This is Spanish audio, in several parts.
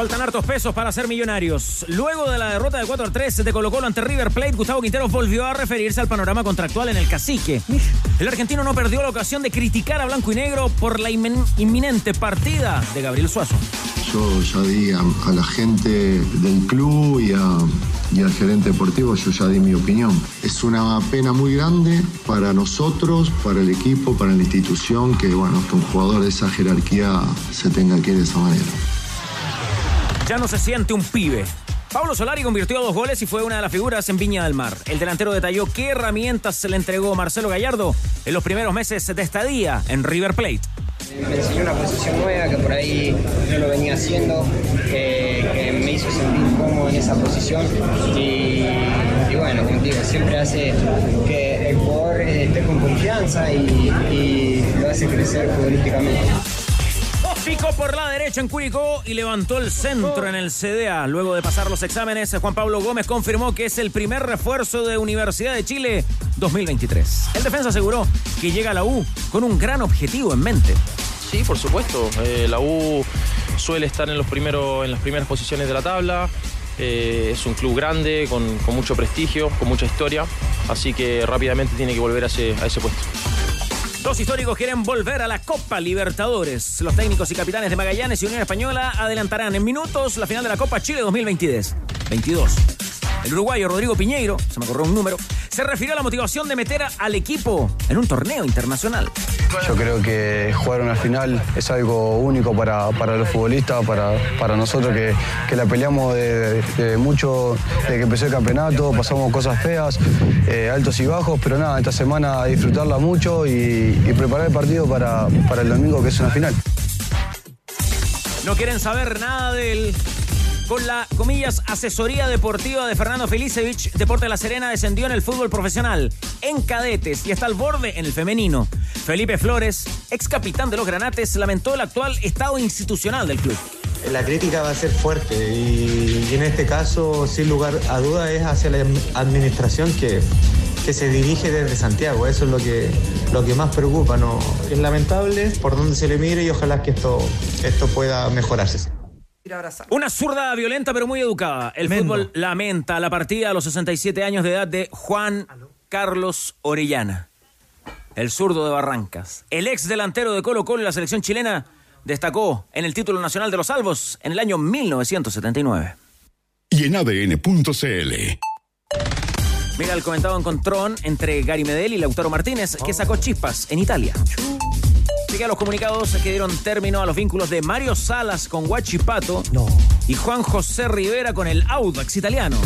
Faltan hartos pesos para ser millonarios. Luego de la derrota de 4 3 de Colo Colo ante River Plate, Gustavo Quintero volvió a referirse al panorama contractual en el cacique. El argentino no perdió la ocasión de criticar a Blanco y Negro por la inminente partida de Gabriel Suazo. Yo ya di a, a la gente del club y, a- y al gerente deportivo, yo ya di mi opinión. Es una pena muy grande para nosotros, para el equipo, para la institución, que bueno, que un jugador de esa jerarquía se tenga que ir de esa manera. Ya no se siente un pibe. Pablo Solari convirtió dos goles y fue una de las figuras en Viña del Mar. El delantero detalló qué herramientas se le entregó Marcelo Gallardo en los primeros meses de estadía en River Plate. Me enseñó una posición nueva que por ahí no lo venía haciendo, que, que me hizo sentir cómodo en esa posición y, y bueno, como digo, siempre hace que el jugador eh, esté con confianza y, y lo hace crecer futbolísticamente. Picó por la derecha en Curicó y levantó el centro en el CDA. Luego de pasar los exámenes, Juan Pablo Gómez confirmó que es el primer refuerzo de Universidad de Chile 2023. El defensa aseguró que llega a la U con un gran objetivo en mente. Sí, por supuesto. Eh, la U suele estar en, los primeros, en las primeras posiciones de la tabla. Eh, es un club grande, con, mucho prestigio, con mucha historia. Así que rápidamente tiene que volver a ese puesto. Dos históricos quieren volver a la Copa Libertadores. Los técnicos y capitanes de Magallanes y Unión Española adelantarán en minutos la final de la Copa Chile 2022. 22. El uruguayo Rodrigo Piñeiro, se me corrió un número, se refirió a la motivación de meter al equipo en un torneo internacional. Yo creo que jugar una final es algo único para, para los futbolistas, para, para nosotros que, que la peleamos de, de mucho, de que empezó el campeonato, pasamos cosas feas, eh, altos y bajos, pero nada, esta semana disfrutarla mucho y, y preparar el partido para, para el domingo que es una final. No quieren saber nada de él. Con la, comillas, asesoría deportiva de Fernando Felicevich, Deporte de la Serena descendió en el fútbol profesional, en cadetes y hasta el borde en el femenino. Felipe Flores, ex capitán de los Granates, lamentó el actual estado institucional del club. La crítica va a ser fuerte y, y en este caso, sin lugar a duda, es hacia la administración que, que se dirige desde Santiago. Eso es lo que, lo que más preocupa. ¿no? Es lamentable por donde se le mire y ojalá que esto, esto pueda mejorarse. Una zurda violenta pero muy educada. El fútbol lamenta la partida a los 67 años de edad de Juan Carlos Orellana, el zurdo de Barrancas. El ex delantero de Colo Colo y la selección chilena destacó en el título nacional de los salvos en el año 1979. Y en ADN.cl. Mira el comentado encontrón entre Gary Medel y Lautaro Martínez que sacó chispas en Italia. Sigue a los comunicados que dieron término a los vínculos de Mario Salas con Huachipato y Juan José Rivera con el Audax italiano.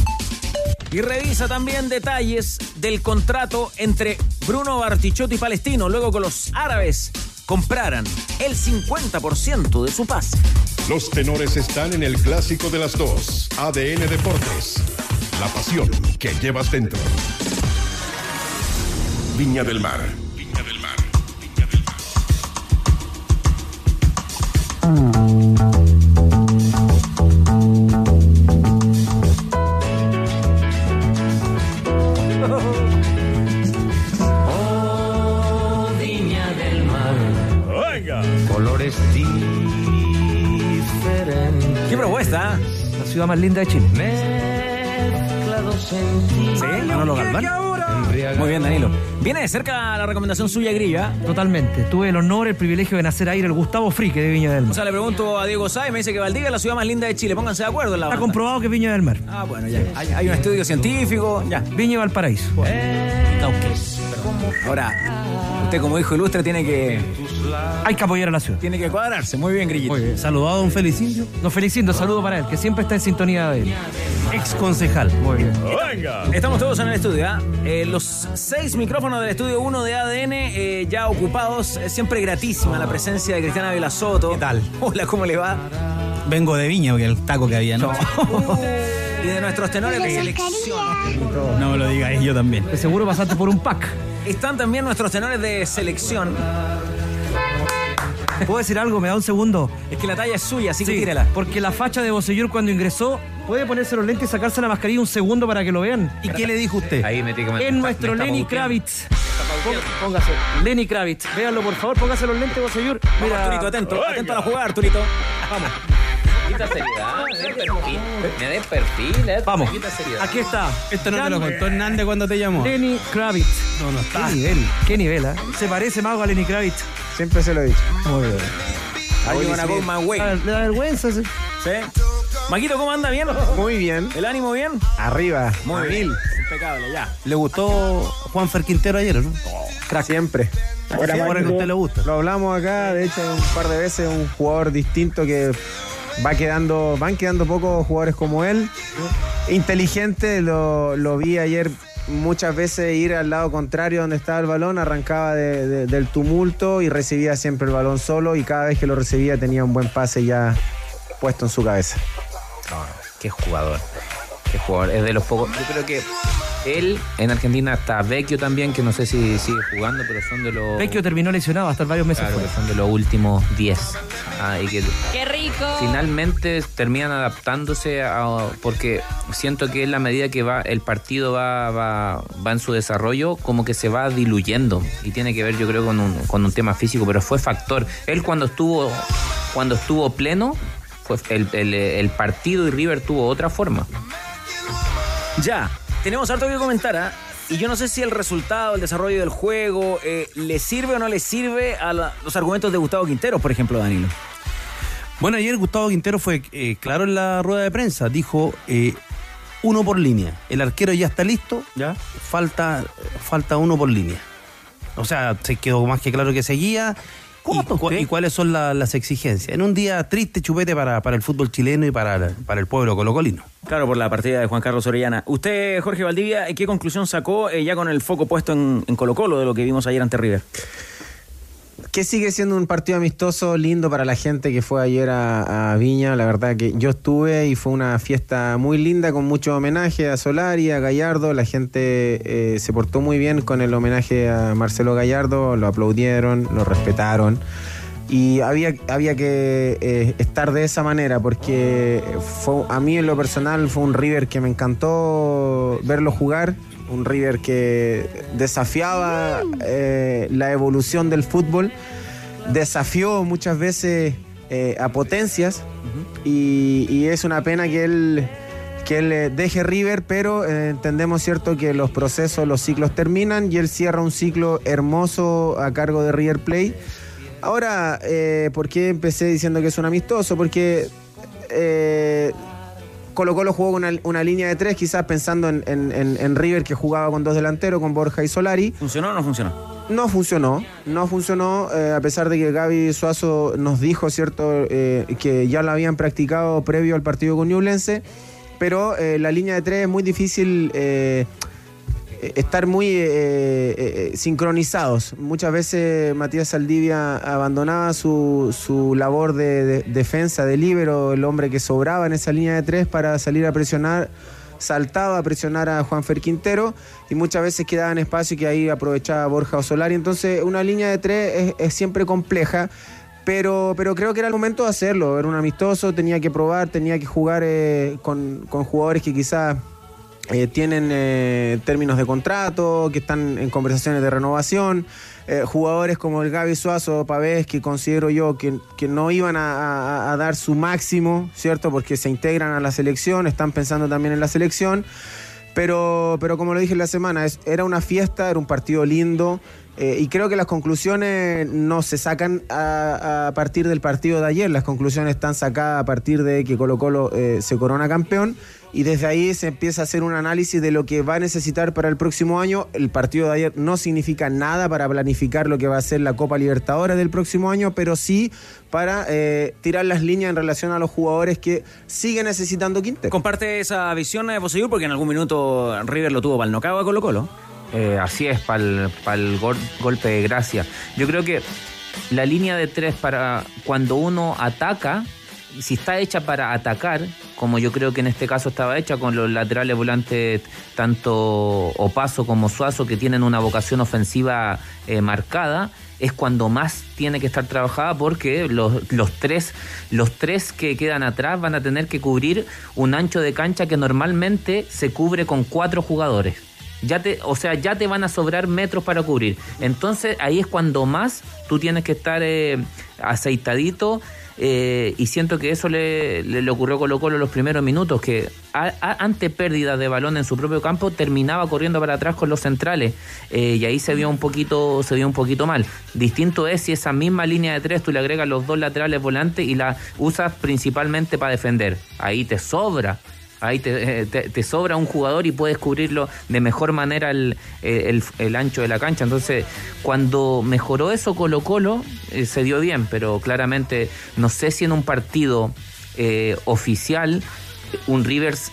Y revisa también detalles del contrato entre Bruno Bartichotto y Palestino, luego que los árabes compraran el 50% de su pase. Los tenores están en el clásico de las dos. ADN Deportes. La pasión que llevas dentro. Viña del Mar. Más linda de Chile. Mezclados en ti. ¿Sí? Manolo Galván. Muy bien, Danilo. Viene de cerca la recomendación suya, Grilla. Totalmente. Tuve el honor, el privilegio de nacer ahí el Gustavo Frique de Viña del O Mar. sea, le pregunto a Diego Sáez, me dice que Valdivia es la ciudad más linda de Chile. Pónganse de acuerdo en la Está banda. comprobado que es Viña del Mar. Ah, bueno, ya. Hay, hay un estudio científico, ya. Viña y Valparaíso. Cauqués. Ahora, usted como hijo ilustre tiene que, Hay que apoyar a la ciudad. tiene que cuadrarse. Muy bien, Grillito. Muy bien. Saludado a don Felicindo. Don Felicindo, saludo para él, que siempre está en sintonía de él. Ex concejal. Muy bien. Estamos todos en el estudio, ¿ah? Eh, los seis micrófonos del estudio 1 de ADN eh, ya ocupados. Es siempre gratísima la presencia de Cristiana Vilasoto. ¿Qué tal? Hola, ¿cómo le va? Vengo de Viña, porque el taco que había, ¿no? y de nuestros tenores de selección. No me lo digáis, yo también. De seguro pasaste por un pack. Están también nuestros tenores de selección. ¿Puedo decir algo? ¿Me da un segundo? Es que la talla es suya, así que Sí, tírela. Porque la facha de Bocellur cuando ingresó puede ponerse los lentes y sacarse la mascarilla un segundo para que lo vean. ¿Y qué le dijo usted? Ahí me que En nuestro Lenny Kravitz. Pó- Póngase. Lenny Kravitz. Véanlo, por favor. Póngase los lentes, Bocellur. Mira, Arturito, atento, atento a la jugada, Arturito. Vamos. Quita seriedad, me des perfil. Me des perfil, eh. Vamos. Seriedad. Aquí está. Esto no te lo contó Hernández cuando te llamó. Lenny Kravitz. No, no está. Qué nivel. Qué nivel, ¿eh? Se parece más a Lenny Kravitz. Siempre se lo he dicho. Muy bien. Are you gonna go my way? Le da vergüenza. sí. ¿Sí? Maquito, ¿cómo anda? ¿Bien? Muy bien. ¿El ánimo bien? Arriba. Muy a bien. mil. Impecable, ya. ¿Le gustó Juan Fer Quintero ayer, no? Siempre. Ahora, ahora que a usted le gusta. Lo hablamos acá, de hecho, un par de veces, un jugador distinto que va quedando, van quedando pocos jugadores como él. Inteligente, lo, lo vi ayer muchas veces ir al lado contrario donde estaba el balón, arrancaba de- de- del tumulto y recibía siempre el balón solo y cada vez que lo recibía tenía un buen pase ya puesto en su cabeza. No, qué jugador. Qué jugador. Es de los pocos. Yo creo que él en Argentina está Vecchio también, que no sé si sigue jugando, pero son de los. Vecchio terminó lesionado hasta varios meses Claro, fuera. son de los últimos 10. Ah, y que ¡Qué rico! finalmente terminan adaptándose a, porque siento que en la medida que va el partido va, va, va en su desarrollo como que se va diluyendo y tiene que ver yo creo con un, con un tema físico pero fue factor él cuando estuvo cuando estuvo pleno fue el, el- el partido y River tuvo otra forma Ya, tenemos harto que comentar, ¿ah? Y yo no sé si el resultado, el desarrollo del juego, eh, le sirve o no le sirve a la- los argumentos de Gustavo Quintero, por ejemplo, Danilo. Bueno, ayer Gustavo Quintero fue eh, claro en la rueda de prensa. Dijo eh, uno por línea. El arquero ya está listo. ¿Ya? Falta, falta uno por línea. O sea, se quedó más que claro que seguía. ¿Cómo y, cuáles son la- las exigencias. En un día triste, chupete para, para el fútbol chileno y para, para el pueblo colocolino. Claro, por la partida de Juan Carlos Orellana. Usted, Jorge Valdivia, ¿qué conclusión sacó eh, ya con el foco puesto en, en Colo Colo de lo que vimos ayer ante River? Que sigue siendo un partido amistoso lindo para la gente que fue ayer a, Viña. La verdad que yo estuve y fue una fiesta muy linda con mucho homenaje a Solari, a Gallardo. La gente eh, se portó muy bien con el homenaje a Marcelo Gallardo, lo aplaudieron, lo respetaron. Y había, había que eh, estar de esa manera porque a mí en lo personal fue un River que me encantó verlo jugar, un River que desafiaba eh, la evolución del fútbol, desafió muchas veces eh, a potencias y, y es una pena que él, que él eh, deje River, pero eh, entendemos cierto que los procesos, los ciclos terminan y él cierra un ciclo hermoso a cargo de River Plate. Ahora, ¿por qué empecé diciendo que es un amistoso? Porque Colo Colo jugó una, una línea de tres, quizás pensando en, en- en- en River que jugaba con dos delanteros, con Borja y Solari. ¿Funcionó o no funcionó? No funcionó, no funcionó, eh, a pesar de que Gaby Suazo nos dijo, ¿cierto?, eh, que ya lo habían practicado previo al partido con Ñublense, pero eh, la línea de tres es muy difícil estar muy eh, eh, eh, sincronizados. Muchas veces Matías Saldivia abandonaba su, su labor de, de- defensa de líbero, el hombre que sobraba en esa línea de tres para salir a presionar, saltaba a presionar a Juan Fer Quintero y muchas veces quedaba en espacio que ahí aprovechaba Borja o. Entonces una línea de tres es, siempre compleja. Pero, pero creo que era el momento de hacerlo. Era un amistoso, tenía que probar, tenía que jugar con, con jugadores que quizás eh, tienen eh, términos de contrato, que están en conversaciones de renovación, eh, jugadores como el Gaby Suazo, Pavés, que considero yo que, no iban a, dar su máximo, ¿cierto? Porque se integran a la selección, están pensando también en la selección. Pero, pero como lo dije en la semana, era una fiesta, era un partido lindo. y creo que las conclusiones no se sacan a, partir del partido de ayer, las conclusiones están sacadas a partir de que Colo Colo se corona campeón y desde ahí se empieza a hacer un análisis de lo que va a necesitar para el próximo año. El partido de ayer no significa nada para planificar lo que va a ser la Copa Libertadores del próximo año, pero sí para eh, tirar las líneas en relación a los jugadores que siguen necesitando Quintero. Comparte esa visión de Bosellur porque en algún minuto River lo tuvo para el nocao a Colo Colo. Eh, así es, para el golpe de gracia. Yo creo que la línea de tres para cuando uno ataca, si está hecha para atacar, como yo creo que en este caso estaba hecha, con los laterales volantes tanto Opaso como Suazo, que tienen una vocación ofensiva eh, marcada, es cuando más tiene que estar trabajada porque los, los, tres, los tres que quedan atrás van a tener que cubrir un ancho de cancha que normalmente se cubre con cuatro jugadores. Ya te, o sea, ya te van a sobrar metros para cubrir. Entonces ahí es cuando más tú tienes que estar eh, aceitadito eh, y siento que eso le, le, ocurrió a Colo Colo en los primeros minutos, que a, a, ante pérdida de balón en su propio campo terminaba corriendo para atrás con los centrales eh, y ahí se vio un poquito se vio un poquito mal. Distinto es si esa misma línea de tres tú le agregas los dos laterales volantes y la usas principalmente para defender. Ahí te sobra ahí te, te, te, sobra un jugador y puedes cubrirlo de mejor manera el, el ancho de la cancha. Entonces, cuando mejoró eso Colo Colo, eh, se dio bien, pero claramente no sé si en un partido eh, oficial un Rivers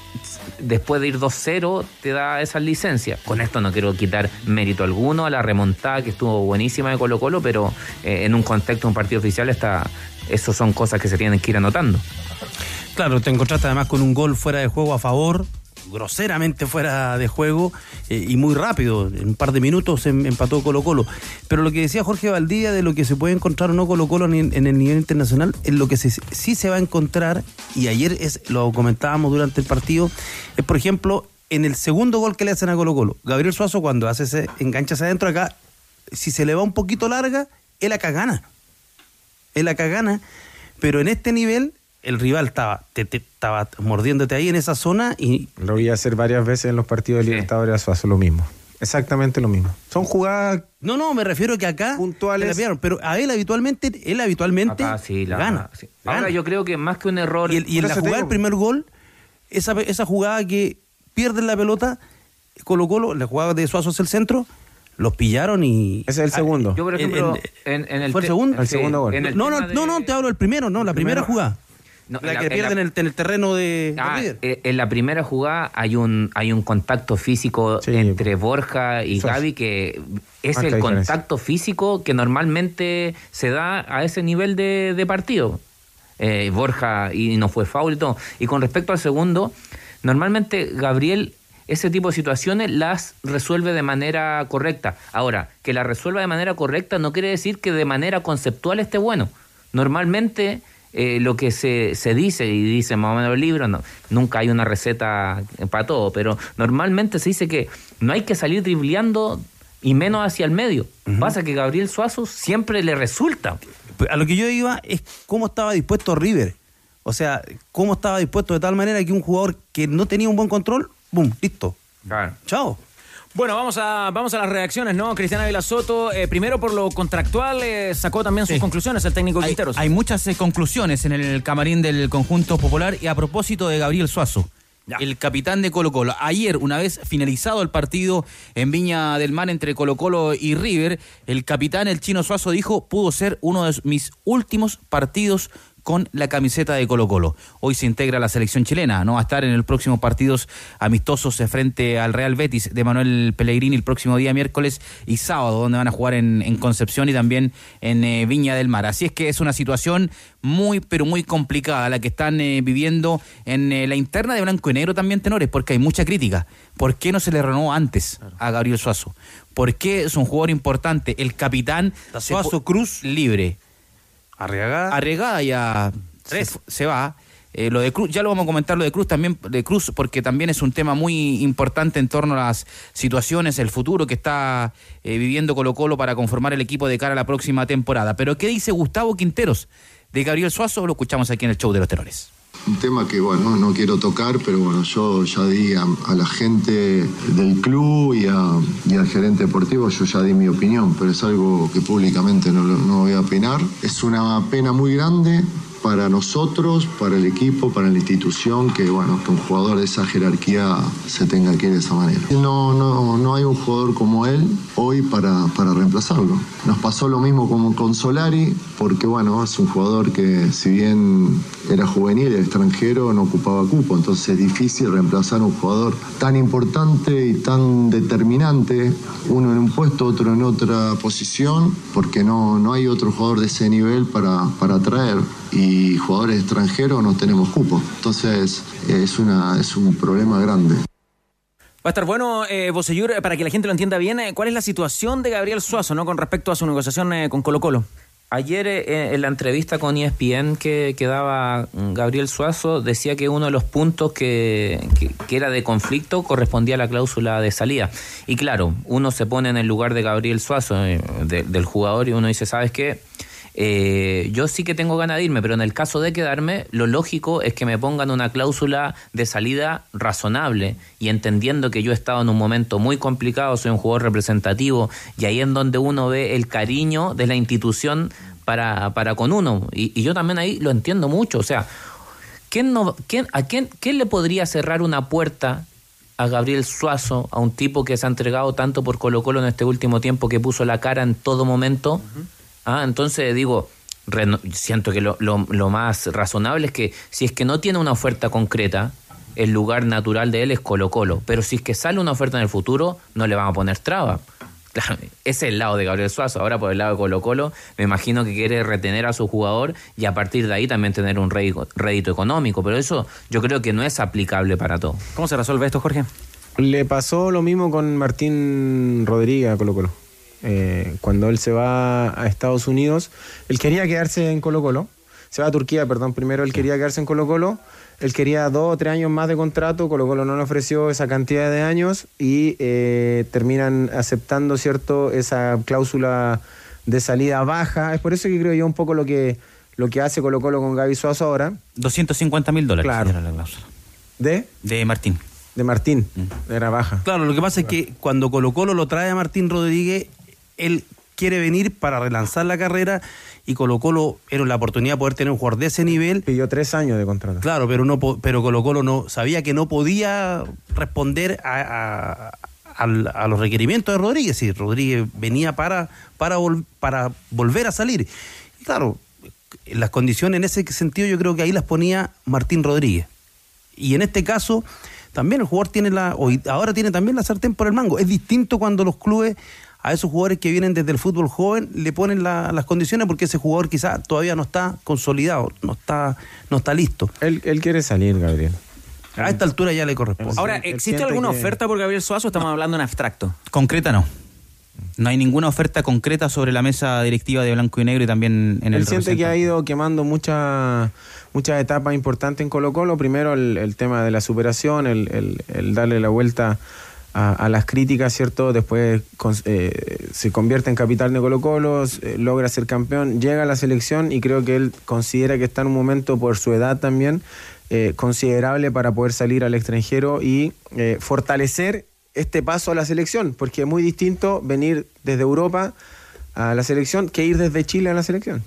después de ir 2-0 te da esa licencia. Con esto no quiero quitar mérito alguno a la remontada que estuvo buenísima de Colo Colo, pero eh, en un contexto, un partido oficial, está, eso son cosas que se tienen que ir anotando. Claro, te encontraste además con un gol fuera de juego a favor, groseramente fuera de juego eh, y muy rápido, en un par de minutos se empató Colo Colo. Pero lo que decía Jorge Valdía de lo que se puede encontrar o no Colo Colo en, el nivel internacional, en lo que sí se va a encontrar, y ayer es, lo comentábamos durante el partido, es por ejemplo en el segundo gol que le hacen a Colo Colo. Gabriel Suazo cuando hace ese engancha adentro acá, si se le va un poquito larga, él acá gana. Él acá gana, pero en este nivel el rival estaba, te, te, estaba mordiéndote ahí en esa zona y... Lo voy a hacer varias veces en los partidos de Libertadores sí. Suazo, lo mismo. Exactamente lo mismo. Son jugadas. No, no, me refiero que acá puntuales. pero a él habitualmente, él habitualmente acá, sí, la, gana, sí. Ahora gana. yo creo que más que un error. Y, el, y en la jugada del primer gol, esa, esa jugada que pierden la pelota, Colo Colo, la jugada de Suazo hacia el centro, los pillaron y. Ese es el segundo. Yo, por ejemplo, en, en, en el. ¿Fue el segundo? El segundo gol. No, no, no, no, te hablo del primero, no, la primera jugada. No, la, la, que pierden en, en, el terreno de. Ah, en la primera jugada hay un hay un contacto físico sí. entre Borja y Gaby que es el contacto físico que normalmente se da a ese nivel de, de partido. Eh, Borja y no fue foul y todo. Y con respecto al segundo, normalmente Gabriel ese tipo de situaciones las resuelve de manera correcta. Ahora, que la resuelva de manera correcta no quiere decir que de manera conceptual esté bueno. Normalmente eh, lo que se, se dice, y dice más o menos el libro, no, nunca hay una receta para todo, pero normalmente se dice que no hay que salir dribleando y menos hacia el medio. Uh -huh. Pasa que Gabriel Suazo siempre le resulta. A lo que yo iba es cómo estaba dispuesto River. O sea, cómo estaba dispuesto de tal manera que un jugador que no tenía un buen control, ¡boom! Listo. Claro. Chao. Bueno, vamos a, vamos a las reacciones, ¿no? Cristiana Vila Soto, eh, primero por lo contractual, eh, sacó también sus sí. conclusiones el técnico hay, Quinteros. Hay muchas eh, conclusiones en el camarín del conjunto popular y a propósito de Gabriel Suazo. Ya. El capitán de Colo Colo. Ayer, una vez finalizado el partido en Viña del Mar entre Colo Colo y River, el capitán, el chino Suazo, dijo, pudo ser uno de mis últimos partidos con la camiseta de Colo Colo. Hoy se integra la selección chilena, no va a estar en el próximo partidos amistosos frente al Real Betis de Manuel Pellegrini el próximo día miércoles y sábado, donde van a jugar en, en Concepción y también en eh, Viña del Mar. Así es que es una situación muy, pero muy complicada la que están eh, viviendo en eh, la interna de Blanco y Negro también, tenores, porque hay mucha crítica. ¿Por qué no se le renovó antes a Gabriel Suazo? ¿Por qué es un jugador importante? El capitán Suazo Cruz libre. Arriagada. Arriagada ya se, se, va. Eh, lo de Cruz, ya lo vamos a comentar lo de Cruz también, de Cruz, porque también es un tema muy importante en torno a las situaciones, el futuro que está eh, viviendo Colo Colo para conformar el equipo de cara a la próxima temporada. Pero ¿qué dice Gustavo Quinteros de Gabriel Suazo? Lo escuchamos aquí en el show de los tenores. Un tema que, bueno, no quiero tocar, pero bueno, yo ya di a, la gente del club y, al gerente deportivo, yo ya di mi opinión, pero es algo que públicamente no, no voy a opinar. Es una pena muy grande para nosotros, para el equipo, para la institución, que bueno, que un jugador de esa jerarquía se tenga que ir de esa manera. No, no, no hay un jugador como él hoy para, para reemplazarlo. Nos pasó lo mismo como con Solari, porque bueno, es un jugador que si bien era juvenil, era extranjero, no ocupaba cupo, entonces es difícil reemplazar a un jugador tan importante y tan determinante, uno en un puesto, otro en otra posición, porque no, no hay otro jugador de ese nivel para, para traer. y jugadores extranjeros no tenemos cupo. Entonces es, una, es un problema grande. Va a estar bueno, eh, Bosellur, para que la gente lo entienda bien, eh, ¿cuál es la situación de Gabriel Suazo ¿no? con respecto a su negociación eh, con Colo Colo? Ayer eh, en la entrevista con ESPN que, que daba Gabriel Suazo decía que uno de los puntos que, que- era de conflicto correspondía a la cláusula de salida. Y claro, uno se pone en el lugar de Gabriel Suazo, eh, de- del jugador, y uno dice, ¿sabes qué? Eh, yo sí que tengo ganas de irme, pero en el caso de quedarme, lo lógico es que me pongan una cláusula de salida razonable y entendiendo que yo he estado en un momento muy complicado, soy un jugador representativo y ahí en donde uno ve el cariño de la institución para, para con uno. Y, yo también ahí lo entiendo mucho. O sea, ¿quién no, quién, ¿a quién le podría cerrar una puerta a Gabriel Suazo, a un tipo que se ha entregado tanto por Colo Colo en este último tiempo, que puso la cara en todo momento? Ah, entonces digo, reno- siento que lo, lo- lo más razonable es que si es que no tiene una oferta concreta, el lugar natural de él es Colo Colo. Pero si es que sale una oferta en el futuro, no le van a poner traba. Claro, ese es el lado de Gabriel Suazo. Ahora por el lado de Colo Colo, me imagino que quiere retener a su jugador y a partir de ahí también tener un rédito, rédito económico. Pero eso yo creo que no es aplicable para todo. ¿Cómo se resuelve esto, Jorge? Le pasó lo mismo con Martín Rodríguez a Colo Colo. Eh, cuando él se va a Estados Unidos, él quería quedarse en Colo Colo. Se va a Turquía, perdón, primero él quería quedarse en Colo Colo. Él quería dos o tres años más de contrato, Colo Colo no le ofreció esa cantidad de años y eh, terminan aceptando, ¿cierto?, esa cláusula de salida baja. Es por eso que creo yo un poco lo que, lo que hace Colo Colo con Gaby Suazo ahora. 250 mil dólares. Claro. era la cláusula. ¿De? De Martín. De Martín. Era baja. Claro, lo que pasa es que cuando Colo Colo lo trae a Martín Rodríguez, él quiere venir para relanzar la carrera y Colo Colo era la oportunidad de poder tener un jugador de ese nivel. Pidió tres años de contrato. Claro, pero no pero Colo Colo no sabía que no podía responder a, a- los requerimientos de Rodríguez. Y Rodríguez venía para, para, vol- para volver a salir. Y claro, las condiciones en ese sentido yo creo que ahí las ponía Martín Rodríguez. Y en este caso, también el jugador tiene la, ahora tiene también la sartén por el mango. Es distinto cuando los clubes a esos jugadores que vienen desde el fútbol joven le ponen la- las condiciones porque ese jugador quizás todavía no está consolidado, no está, no está listo. Él, él quiere salir, Gabriel. A esta altura ya le corresponde. Ahora, ¿existe alguna que- oferta por Gabriel Suazo? Estamos hablando en abstracto. Concreta no. No hay ninguna oferta concreta sobre la mesa directiva de Blanco y Negro y también en el Él siente que ha ido quemando muchas muchas etapas importantes en Colo Colo. Primero el, el tema de la superación, el, el- el darle la vuelta a, a las críticas, ¿cierto? Después con- eh, se convierte en capitán de Colo Colo, eh, logra ser campeón, llega a la selección y creo que él considera que está en un momento por su edad también eh, considerable para poder salir al extranjero y eh, fortalecer este paso a la selección, porque es muy distinto venir desde Europa a la selección que ir desde Chile a la selección.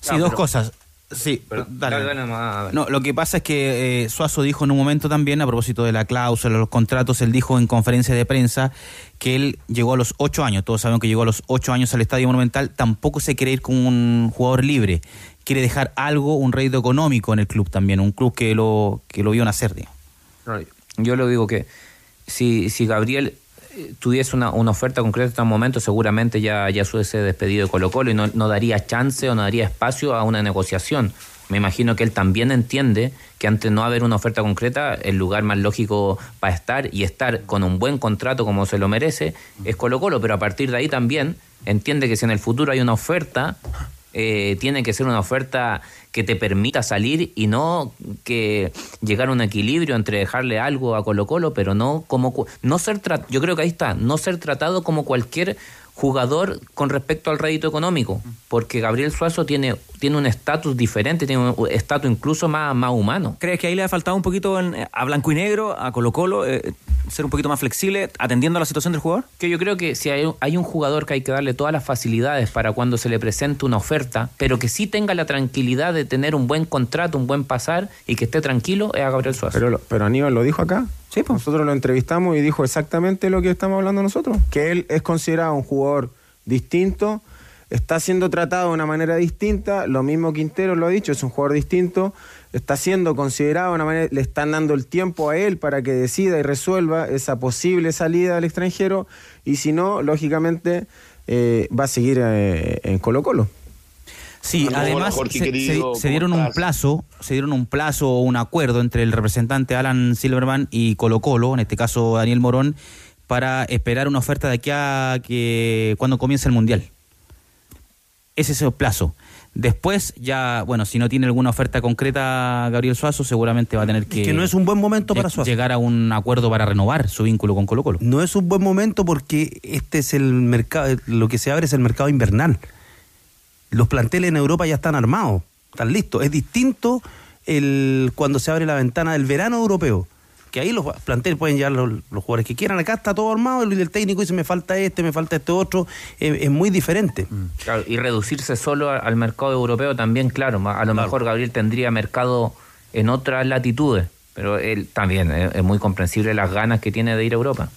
Sí, dos cosas. Sí, dale. dale, dale nomás, dale. No, lo que pasa es que eh, Suazo dijo en un momento también, a propósito de la cláusula, los contratos, él dijo en conferencia de prensa que él llegó a los ocho años, todos saben que llegó a los ocho años al Estadio Monumental, tampoco se quiere ir con un jugador libre, quiere dejar algo, un rédito económico en el club también, un club que lo, que lo vio nacer, digamos. Yo le digo que si, si Gabriel tuviese una, una oferta concreta en este momento, seguramente ya, ya despedido de Colo Colo y no, no daría chance o no daría espacio a una negociación. Me imagino que él también entiende que antes no haber una oferta concreta, el lugar más lógico para estar y estar con un buen contrato como se lo merece es Colo Colo, pero a partir de ahí también entiende que si en el futuro hay una oferta, eh, tiene que ser una oferta que te permita salir y no que llegar a un equilibrio entre dejarle algo a Colo Colo, pero no como no ser yo creo que ahí está, no ser tratado como cualquier jugador con respecto al rédito económico, porque Gabriel Suazo tiene, tiene un estatus diferente, tiene un estatus incluso más, más humano. ¿Crees que ahí le ha faltado un poquito en- a Blanco y Negro, a Colo Colo, eh, ser un poquito más flexible, atendiendo a la situación del jugador? Que yo creo que si hay, un- hay un jugador que hay que darle todas las facilidades para cuando se le presente una oferta, pero que sí tenga la tranquilidad de tener un buen contrato, un buen pasar y que esté tranquilo, es a Gabriel Suazo. Pero, pero Aníbal lo dijo acá. Sí, pues. Nosotros lo entrevistamos y dijo exactamente lo que estamos hablando nosotros. Que él es considerado un jugador distinto, está siendo tratado de una manera distinta. Lo mismo Quintero lo ha dicho, es un jugador distinto. Está siendo considerado de una manera, le están dando el tiempo a él para que decida y resuelva esa posible salida al extranjero. Y si no, lógicamente, eh, va a seguir eh, en Colo Colo. Sí, además Jorge, se, querido, se- ¿cómo se dieron un plazo, se dieron un plazo o un acuerdo entre el representante Alan Silverman y Colo Colo, en este caso Daniel Morón, para esperar una oferta de aquí a que cuando comience el mundial. Ese es el plazo. Después ya, bueno, si no tiene alguna oferta concreta Gabriel Suazo, seguramente va a tener que, que no es un buen momento para Suazo. llegar a un acuerdo para renovar su vínculo con Colo Colo. No es un buen momento porque este es el mercado, lo que se abre es el mercado invernal. Los planteles en Europa ya están armados, están listos. Es distinto el cuando se abre la ventana del verano europeo, que ahí los planteles pueden llevar los, los jugadores que quieran. Acá está todo armado y el técnico dice me falta este, me falta este otro. Es, es muy diferente. Claro, y reducirse solo al mercado europeo también, claro. A lo mejor Gabriel tendría mercado en otras latitudes, pero él también es, es muy comprensible las ganas que tiene de ir a Europa.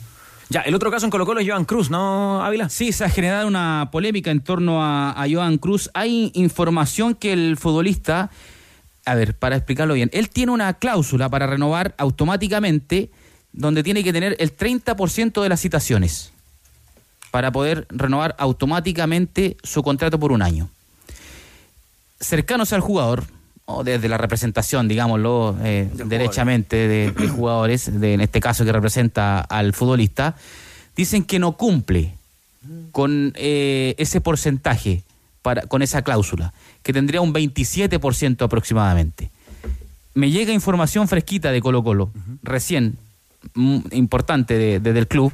Ya, el otro caso en Colo Colo es Joan Cruz, ¿no, Ávila? Sí, se ha generado una polémica en torno a, a Joan Cruz. Hay información que el futbolista, a ver, para explicarlo bien, él tiene una cláusula para renovar automáticamente donde tiene que tener el 30% de las citaciones para poder renovar automáticamente su contrato por un año. Cercanos al jugador, o desde la representación, digámoslo, eh, derechamente de, de jugadores, de, en este caso que representa al futbolista, dicen que no cumple con eh, ese porcentaje, para, con esa cláusula, que tendría un 27% aproximadamente. Me llega información fresquita de Colo Colo, recién, mm, importante de- desde el club,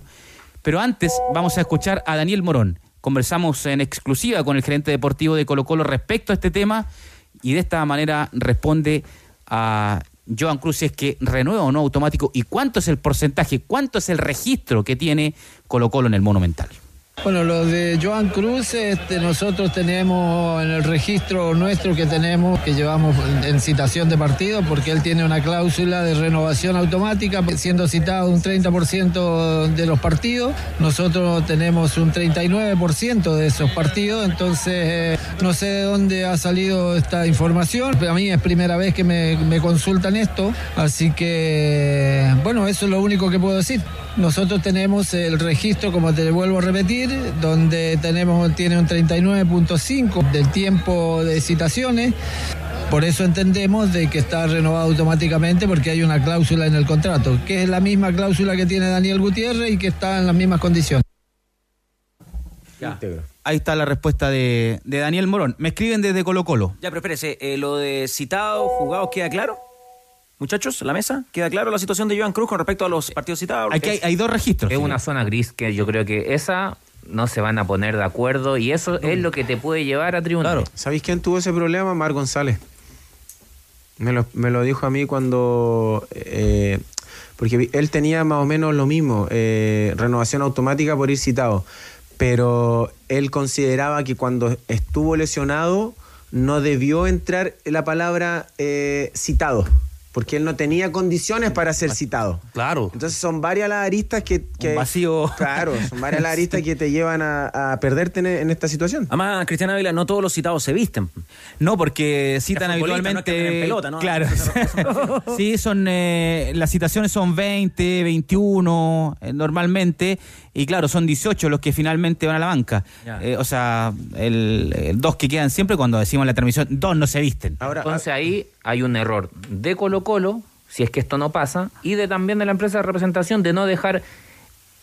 pero antes vamos a escuchar a Daniel Morón. Conversamos en exclusiva con el gerente deportivo de Colo Colo respecto a este tema y de esta manera responde a Joan Cruz es que renueva o no automático y cuánto es el porcentaje, cuánto es el registro que tiene Colo Colo en el Monumental. Bueno, lo de Joan Cruz, este, nosotros tenemos en el registro nuestro que tenemos, que llevamos en citación de partido, porque él tiene una cláusula de renovación automática, siendo citado un 30% de los partidos. Nosotros tenemos un 39% de esos partidos, entonces eh, no sé de dónde ha salido esta información. Pero a mí es primera vez que me, me consultan esto, así que, bueno, eso es lo único que puedo decir. Nosotros tenemos el registro, como te vuelvo a repetir, donde tenemos, tiene un 39.5 del tiempo de citaciones. Por eso entendemos de que está renovado automáticamente porque hay una cláusula en el contrato, que es la misma cláusula que tiene Daniel Gutiérrez y que está en las mismas condiciones. Ahí está la respuesta de, de Daniel Morón. Me escriben desde Colo Colo. Ya, pero espérese, eh, lo de citados, jugados, ¿queda claro? Muchachos, la mesa, ¿queda claro la situación de Joan Cruz con respecto a los partidos citados? Aquí hay, hay dos registros. Es una zona gris que yo creo que esa no se van a poner de acuerdo y eso es lo que te puede llevar a tribunal. ¿Sabéis quién tuvo ese problema? Mar González. Me lo, me lo dijo a mí cuando... eh, porque él tenía más o menos lo mismo, eh, renovación automática por ir citado. Pero él consideraba que cuando estuvo lesionado no debió entrar la palabra eh, citado. Porque él no tenía condiciones para ser citado. Claro. Entonces son varias las aristas que... que vacío. Claro, son varias las aristas que te llevan a, a perderte en, en esta situación. Además, Cristian Ávila, no todos los citados se visten. No, porque citan futbolista, no es que habitualmente. en pelota, ¿no? Claro. sí, son. eh, las citaciones son 20, 21, eh, normalmente. Y claro, son 18 los que finalmente van a la banca. Eh, o sea, el, el dos que quedan siempre cuando decimos en la transmisión, dos no se visten. Entonces ahí hay un error de Colo Colo, si es que esto no pasa, y de también de la empresa de representación de no dejar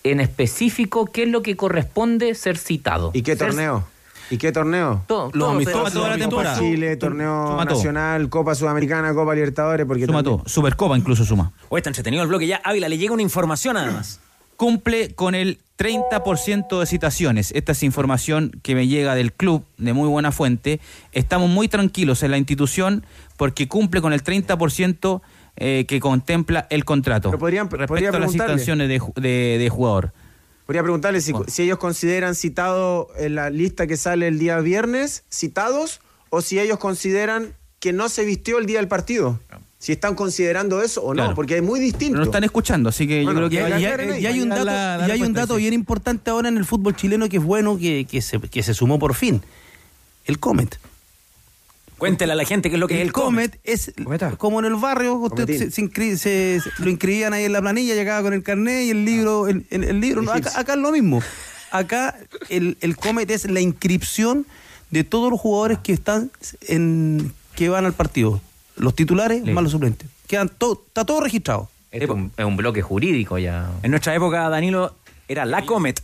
en específico qué es lo que corresponde ser citado. ¿Y qué Ser- torneo? ¿Y qué torneo? Todo, todo, amistosos, toda la temporada. Chile, torneo Suma todo. nacional, Copa Sudamericana, Copa Libertadores, porque Suma también- todo. Supercopa incluso suma. O está entretenido el bloque ya. Ávila, le llega una información además. Cumple con el 30% de citaciones. Esta es información que me llega del club de muy buena fuente. Estamos muy tranquilos en la institución porque cumple con el 30% eh, que contempla el contrato. Pero podrían- Respecto a las citaciones de, de- de jugador. Podría preguntarle si, si ellos consideran citado en la lista que sale el día viernes, citados, o si ellos consideran que no se vistió el día del partido. Si están considerando eso o no, Claro. porque es muy distinto. Pero no están escuchando, así que Bueno, yo creo que... hay, y hay- ahí, y hay un dato, la- dar y hay un respuesta, dato sí. bien importante ahora en el fútbol chileno que es bueno que, que se, que se sumó por fin. El Comet. Cuéntele a la gente qué es lo que es el Comet es como en el barrio, usted se, se se- se- lo inscribían ahí en la planilla, llegaba con el carnet y el libro, el, el- el libro, no, acá, acá es lo mismo. Acá el, el Comet es la inscripción de todos los jugadores que están en que van al partido. Los titulares más los suplentes. Quedan todo, está todo registrado. Es un, es un bloque jurídico ya. En nuestra época, Danilo, era la Comet.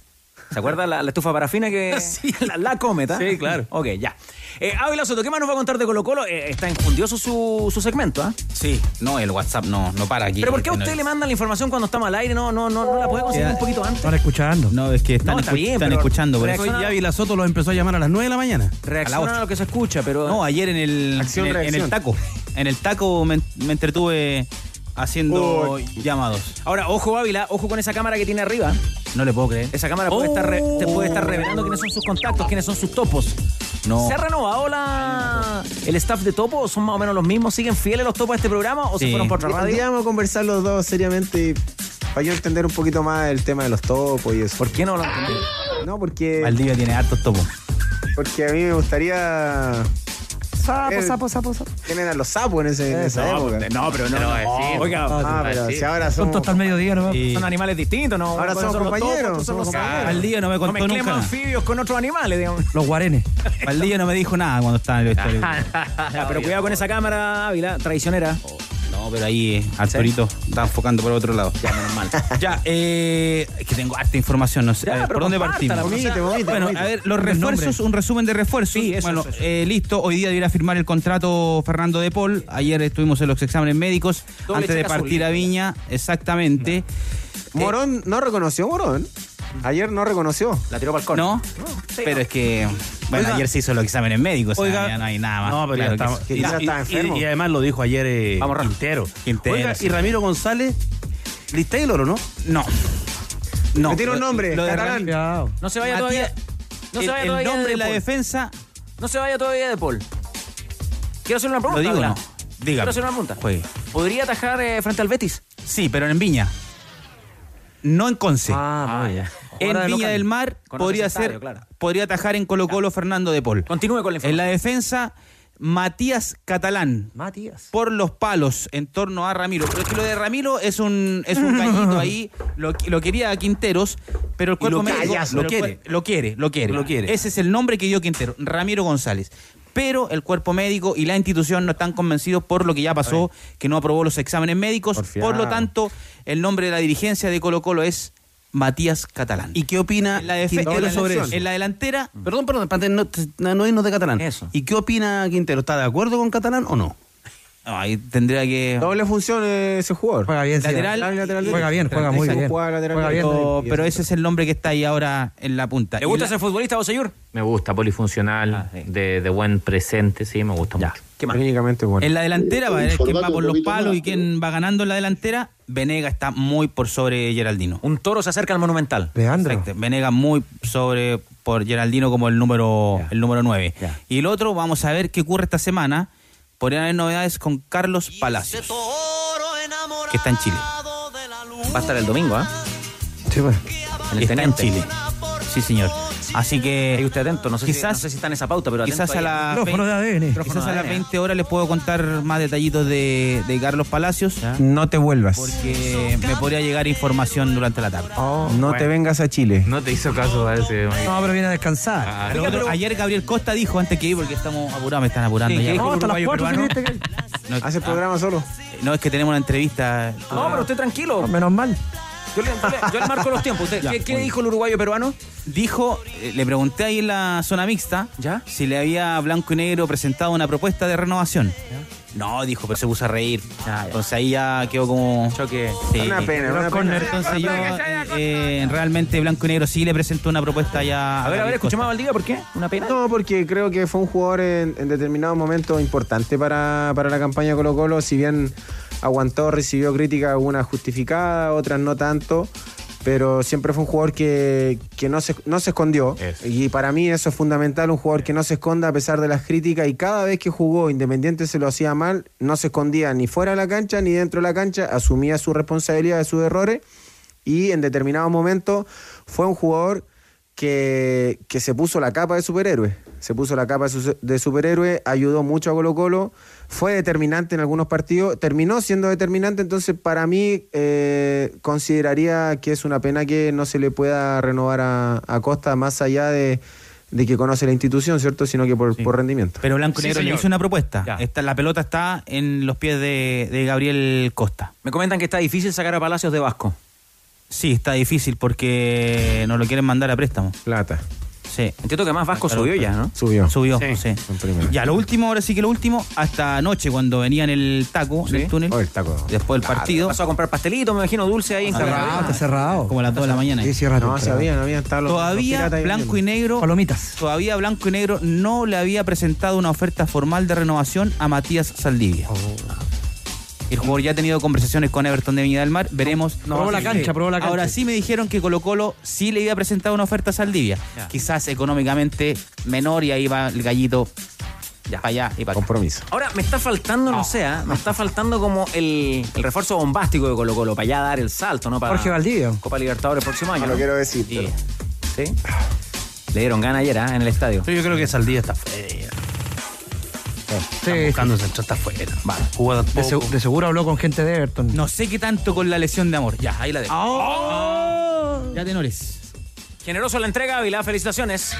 ¿Se acuerda la, la estufa parafina que. La, la Comet, ¿ah? Sí, claro. Ok, ya. Eh, Ávila Soto, ¿qué más nos va a contar de Colo Colo? Eh, está infundioso su, su segmento, ¿ah? Sí, no, el WhatsApp no, no para aquí. Pero ¿por qué a No, usted le mandan la información cuando estamos al aire? No, no, no, no la puede conseguir un poquito antes. Están escuchando. No, es que están, No, está escu- bien, están pero escuchando. Por eso. Hoy Ávila Soto los empezó a llamar a las 9 de la mañana. Reacciona a, lo que se escucha, pero. No, ayer en el, Acción, en, el, en el taco. En el taco me, me entretuve haciendo llamados. Ahora, ojo, Ávila, ojo con esa cámara que tiene arriba. No le puedo creer. Esa cámara puede, estar re- te puede estar revelando quiénes son sus contactos, quiénes son sus topos. No. ¿Se ha renovado la, el staff de Topo? ¿O ¿Son más o menos los mismos? ¿Siguen fieles los topos a este programa o se fueron por otra radio? a conversar los dos seriamente y para yo entender un poquito más el tema de los topos y eso. ¿Por qué no lo entendí? No, porque, Valdivia tiene hartos topos. porque a mí me gustaría... Sapo, Eh, sapo, sapo, sapo. ¿Quién eran los sapos en, ese, en esa No, época? no, pero no. A no, oiga, Ah, pero si ahora somos... el mediodía, ¿no? Y son animales distintos, ¿no? Ahora somos son compañeros, son los compañeros. Valdivia no me No contó mezclemos nunca. anfibios con otros animales, digamos. Los guarenes. Valdivia no me dijo nada cuando estaba en el vestuario. Pero cuidado con esa cámara, Ávila, traicionera. No, pero ahí eh, Arturito está enfocando por otro lado. Ya, menos mal. ya, eh, es que tengo harta información, no sé. Ya, a ver, pero ¿Por dónde partimos? vomite, vomite, bueno, vomite. a ver, los refuerzos, un resumen de refuerzos. Sí, eso, bueno, eso, eso. eh, listo, hoy día debería firmar el contrato Fernando de Paul. Ayer estuvimos en los exámenes médicos Doble antes de azul, partir a. Viña, exactamente. Morón no reconoció Morón. Ayer no reconoció. La tiró para el corner. ¿No? sí, pero no. es que, bueno, Oiga. ayer se hizo los exámenes médicos, o sea, Oiga. ya no hay nada más. No, pero claro que sí. que estaba enfermo. Y, y además lo dijo ayer eh, Vamos, Rafa. Quintero. Quintero, Oiga, sí. y Ramiro González, Liz Taylor, ¿o no? No. No. Me tiene un nombre, Lo de catalán. Ramiro- No se vaya Matías- todavía. No se el, vaya el todavía nombre de de la Paul. defensa, No se vaya todavía de Paul. Quiero hacer una lo pregunta. digo. Quiero hacer una pregunta. Juegue. ¿Podría atajar eh, frente al Betis? Sí, pero en Viña. No en Conce. Ah, ya. En local. del Mar Conoce podría estadio, ser, claro. podría atajar en Colo Colo Fernando de Paul. Continúe con la En la defensa, Matías Catalán. Matías. Por los palos en torno a Ramiro. Pero es que lo de Ramiro es un, es un cañito ahí. Lo, lo quería Quinteros, pero el cuerpo lo médico callas, lo quiere. Lo quiere, lo quiere. Lo quiere. Ese es el nombre que dio Quintero, Ramiro González. Pero el cuerpo médico y la institución no están convencidos por lo que ya pasó, que no aprobó los exámenes médicos. Porfiado. Por lo tanto, el nombre de la dirigencia de Colo Colo es Matías Catalán. ¿Y qué opina en la, Quintero en la- sobre eso? en la delantera, Perdón, perdón, no, no irnos de Catalán. Eso. ¿Y qué opina Quintero? ¿Está de acuerdo con Catalán o no? Ahí tendría que... Doble función eh, ese jugador. Juega bien, sí. Lateral. Lateral Juega bien, juega muy bien. juega lateral Juega bien. Pero, pero ese es el nombre que está ahí ahora en la punta. ¿Le Y gusta la- ser futbolista, Boseyur? Me gusta, polifuncional, Ah, sí. de, de buen presente, sí, me gusta mucho. ¿Qué más? Técnicamente bueno. En la delantera va a ver quién va por los palos más, y quién va ganando en la delantera. Venega está muy por sobre Geraldino. Un toro se acerca al Monumental. Leandro. Exacto. Venega muy sobre por Geraldino como el número Ya. el número 9. Ya. Y el otro, vamos a ver qué ocurre esta semana. Podrían haber novedades con Carlos Palacios, que está en Chile. Va a estar el domingo, ¿ah? Sí, pues. En el Está en Teniente. Chile. Sí, señor. Así Ahí que usted atento, no sé, si, Quizás- no sé si está en esa pauta, pero quizás a ahí. las Micrófono de ADN. Quizás a las ADN. 20 horas les puedo contar más detallitos de, de Carlos Palacios, No te vuelvas. porque me podría llegar información durante la tarde. no te vengas a Chile. No te hizo caso a ese. No, pero viene a descansar. Ah, ayer Gabriel Costa dijo antes que ir porque estamos apurados, me están apurando Sí, ya. ¿qué dijo No, el hasta las uruguayo cuatro peruano? viniste que- No, Hace ah, programa solo. no, es que tenemos una entrevista. No, pero usted tranquilo. Menos mal. Yo le, yo le- yo le marco los tiempos. Usted, ¿Qué, qué dijo el uruguayo peruano? Dijo, eh, le pregunté ahí en la zona mixta ¿Ya? si le había Blanco y Negro presentado una propuesta de renovación. No, dijo, pero se puso a reír. Entonces ahí ya quedó como... Choque. Sí. Una pena, una pena. Entonces yo eh, realmente Blanco y Negro sí le presentó una propuesta ya... A ver, a ver, Gabriel escuchamos a. Valdivia, ¿por qué? ¿Una pena? No, porque creo que fue un jugador en, en determinado momento importante para, para la campaña de Colo Colo, si bien aguantó, recibió críticas, algunas justificadas, otras no tanto, pero siempre fue un jugador que, que no, se, no se escondió. Eso. Y para mí eso es fundamental, un jugador que no se esconda a pesar de las críticas y cada vez que jugó Independiente se lo hacía mal, no se escondía ni fuera de la cancha ni dentro de la cancha, asumía su responsabilidad de sus errores y en determinado momento fue un jugador que, que se puso la capa de superhéroe. Se puso la capa de su- de superhéroe, ayudó mucho a Colo Colo, fue determinante en algunos partidos, terminó siendo determinante, entonces para mí eh, consideraría que es una pena que no se le pueda renovar a, a Costa más allá de, de que conoce la institución, ¿cierto? Sino que por, por rendimiento. Pero Blanco Sí, Negro le hizo una propuesta. Está, la pelota está en los pies de, de Gabriel Costa. Me comentan que está difícil sacar a Palacios de Vasco. Sí, está difícil porque no lo quieren mandar a préstamo. Plata. Sí. Entiendo que más Vasco subió ya, ¿no? Subió. Subió, Sí. sí. Ya, lo último, ahora sí que lo último, hasta anoche cuando venía en el taco, en el túnel, Oh, el taco. después del partido, Pasó a comprar pastelitos, me imagino, dulce ahí en Cerrado, está cerrado. como a las 2 de la mañana. Sí, cierra No, se habían, habían estado los Todavía Blanco y. Negro, Palomitas. todavía Blanco y Negro no le había presentado una oferta formal de renovación a Matías Saldivia. Oh. El jugador ya ha tenido conversaciones con Everton de Viña del Mar. Veremos. Probó la cancha, probó la cancha. Ahora sí me dijeron que Colo Colo sí le iba a presentar una oferta a Saldivia. Ya. Quizás económicamente menor y ahí va el gallito Ya. para allá y para acá. Compromiso. Ahora, me está faltando, no sé, ¿ah? me está faltando como el, el refuerzo bombástico de Colo Colo, para ya dar el salto, ¿no? Para Jorge Valdivia. Copa Libertadores próximo año. No lo ¿no? quiero decir, Sí. ¿Sí? Le dieron gana ayer ¿ah? en el estadio. Pero yo creo que Saldía está fuera. Sí, Está buscando centro, está fuera. Vale. Jugó de, de seguro habló con gente de Everton. No sé qué tanto con la lesión de amor. Ya, ahí la dejo. ¡Oh! Ya tenores. Generoso la entrega, Ávila, felicitaciones.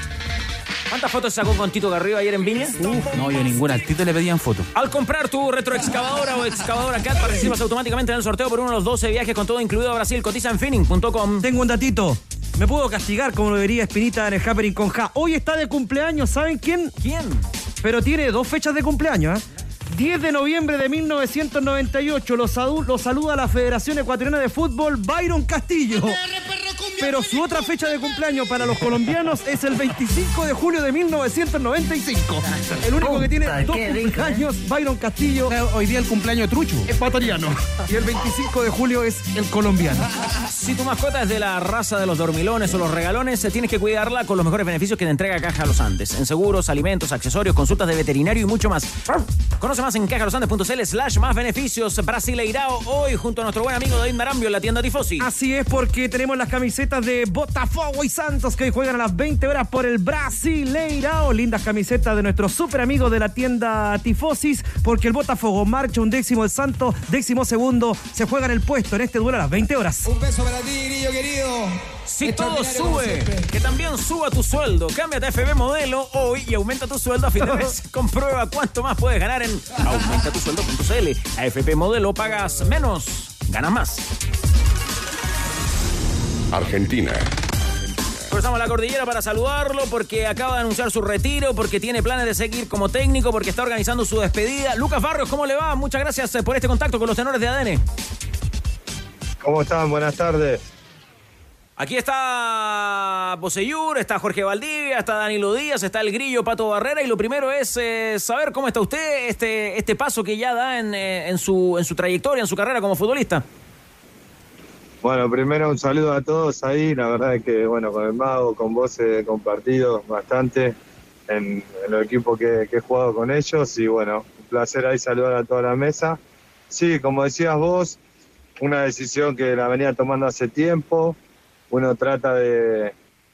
¿Cuántas fotos sacó con Tito Garrido ayer en Viña? No, yo ninguna. Al Tito le pedían foto. Al comprar tu retroexcavadora o excavadora CAT participas automáticamente en el sorteo por uno de los 12 viajes con todo incluido a Brasil. Cotiza en finning.com. Tengo un datito. Me puedo castigar como lo diría Espinita en el Happening con Ja. Hoy está de cumpleaños, ¿saben quién? ¿Quién? Pero tiene dos fechas de cumpleaños, ¿eh? 10 de noviembre de 1998 lo, sadu- lo saluda la Federación Ecuatoriana de Fútbol Byron Castillo. Pero su otra fecha de cumpleaños para los colombianos es el 25 de julio de 1995. El único que tiene dos cumpleaños, Byron Castillo, Hoy día el cumpleaños de Trucho. ecuatoriano. Y el 25 de julio es el colombiano. Si tu mascota es de la raza de los dormilones o los regalones, eh, tienes que cuidarla con los mejores beneficios que te entrega Caja Los Andes. En seguros, alimentos, accesorios, consultas de veterinario y mucho más. Conoce más en cajalosandes.cl slash más beneficios. Brasileirao hoy junto a nuestro buen amigo David Marambio en la tienda Tifosi. Así es, porque tenemos las camisetas de Botafogo y Santos que hoy juegan a las 20 horas por el Brasileirao. Lindas camisetas de nuestro super amigo de la tienda Tifosis, porque el Botafogo marcha un décimo, el Santos décimo segundo. Se juega en el puesto en este duelo a las 20 horas. Un beso para ti, Grillo querido. Si todo sube, que también suba tu sueldo. Cámbiate a FB Modelo hoy y aumenta tu sueldo a fin de mes. Comprueba cuánto más puedes ganar en aumentatusueldo.cl. A FP Modelo pagas menos, ganas más. Argentina. Cruzamos la cordillera para saludarlo porque acaba de anunciar su retiro, porque tiene planes de seguir como técnico, porque está organizando su despedida. Lucas Barrios, ¿cómo le va? Muchas gracias eh, por este contacto con los tenores de ADN. ¿Cómo están? Buenas tardes. Aquí está Boseyur, está Jorge Valdivia, está Danilo Díaz, está el Grillo Pato Barrera y lo primero es eh, saber cómo está usted, este, este paso que ya da en, eh, en su, en su trayectoria, en su carrera como futbolista. Bueno, primero un saludo a todos ahí. La verdad es que, bueno, con el Mago, con vos he compartido bastante en, en los equipos que, he jugado con ellos. Y bueno, un placer ahí saludar a toda la mesa. Sí, como decías vos, una decisión que la venía tomando hace tiempo. Uno trata de,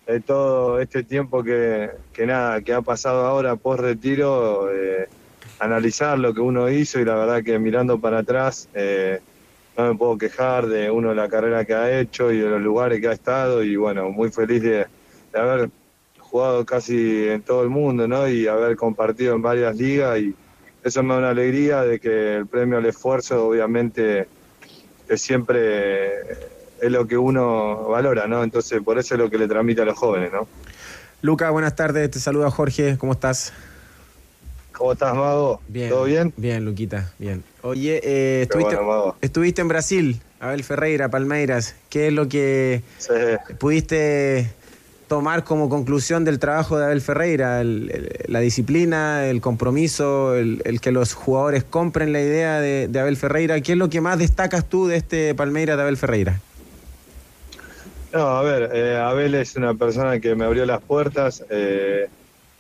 de todo este tiempo que, que nada, que ha pasado ahora post retiro, analizar lo que uno hizo y la verdad que mirando para atrás, eh, no me puedo quejar de uno de la carrera que ha hecho y de los lugares que ha estado y bueno, muy feliz de, de haber jugado casi en todo el mundo, ¿no? Y haber compartido en varias ligas y eso me da una alegría de que el premio al esfuerzo obviamente que siempre es lo que uno valora, ¿no? Entonces por eso es lo que le transmite a los jóvenes, ¿no? Luca, buenas tardes. Te saluda Jorge. ¿Cómo estás? ¿Cómo estás, Mago? Bien. ¿Todo bien? Bien, Luquita. Bien. Oye, eh, estuviste, bueno, Mago. estuviste en Brasil, Abel Ferreira, Palmeiras. ¿Qué es lo que Sí. pudiste tomar como conclusión del trabajo de Abel Ferreira? El- el- la disciplina, el compromiso, el, el que los jugadores compren la idea de, de Abel Ferreira. ¿Qué es lo que más destacas tú de este Palmeiras de Abel Ferreira? No, a ver, eh, Abel es una persona que me abrió las puertas. eh,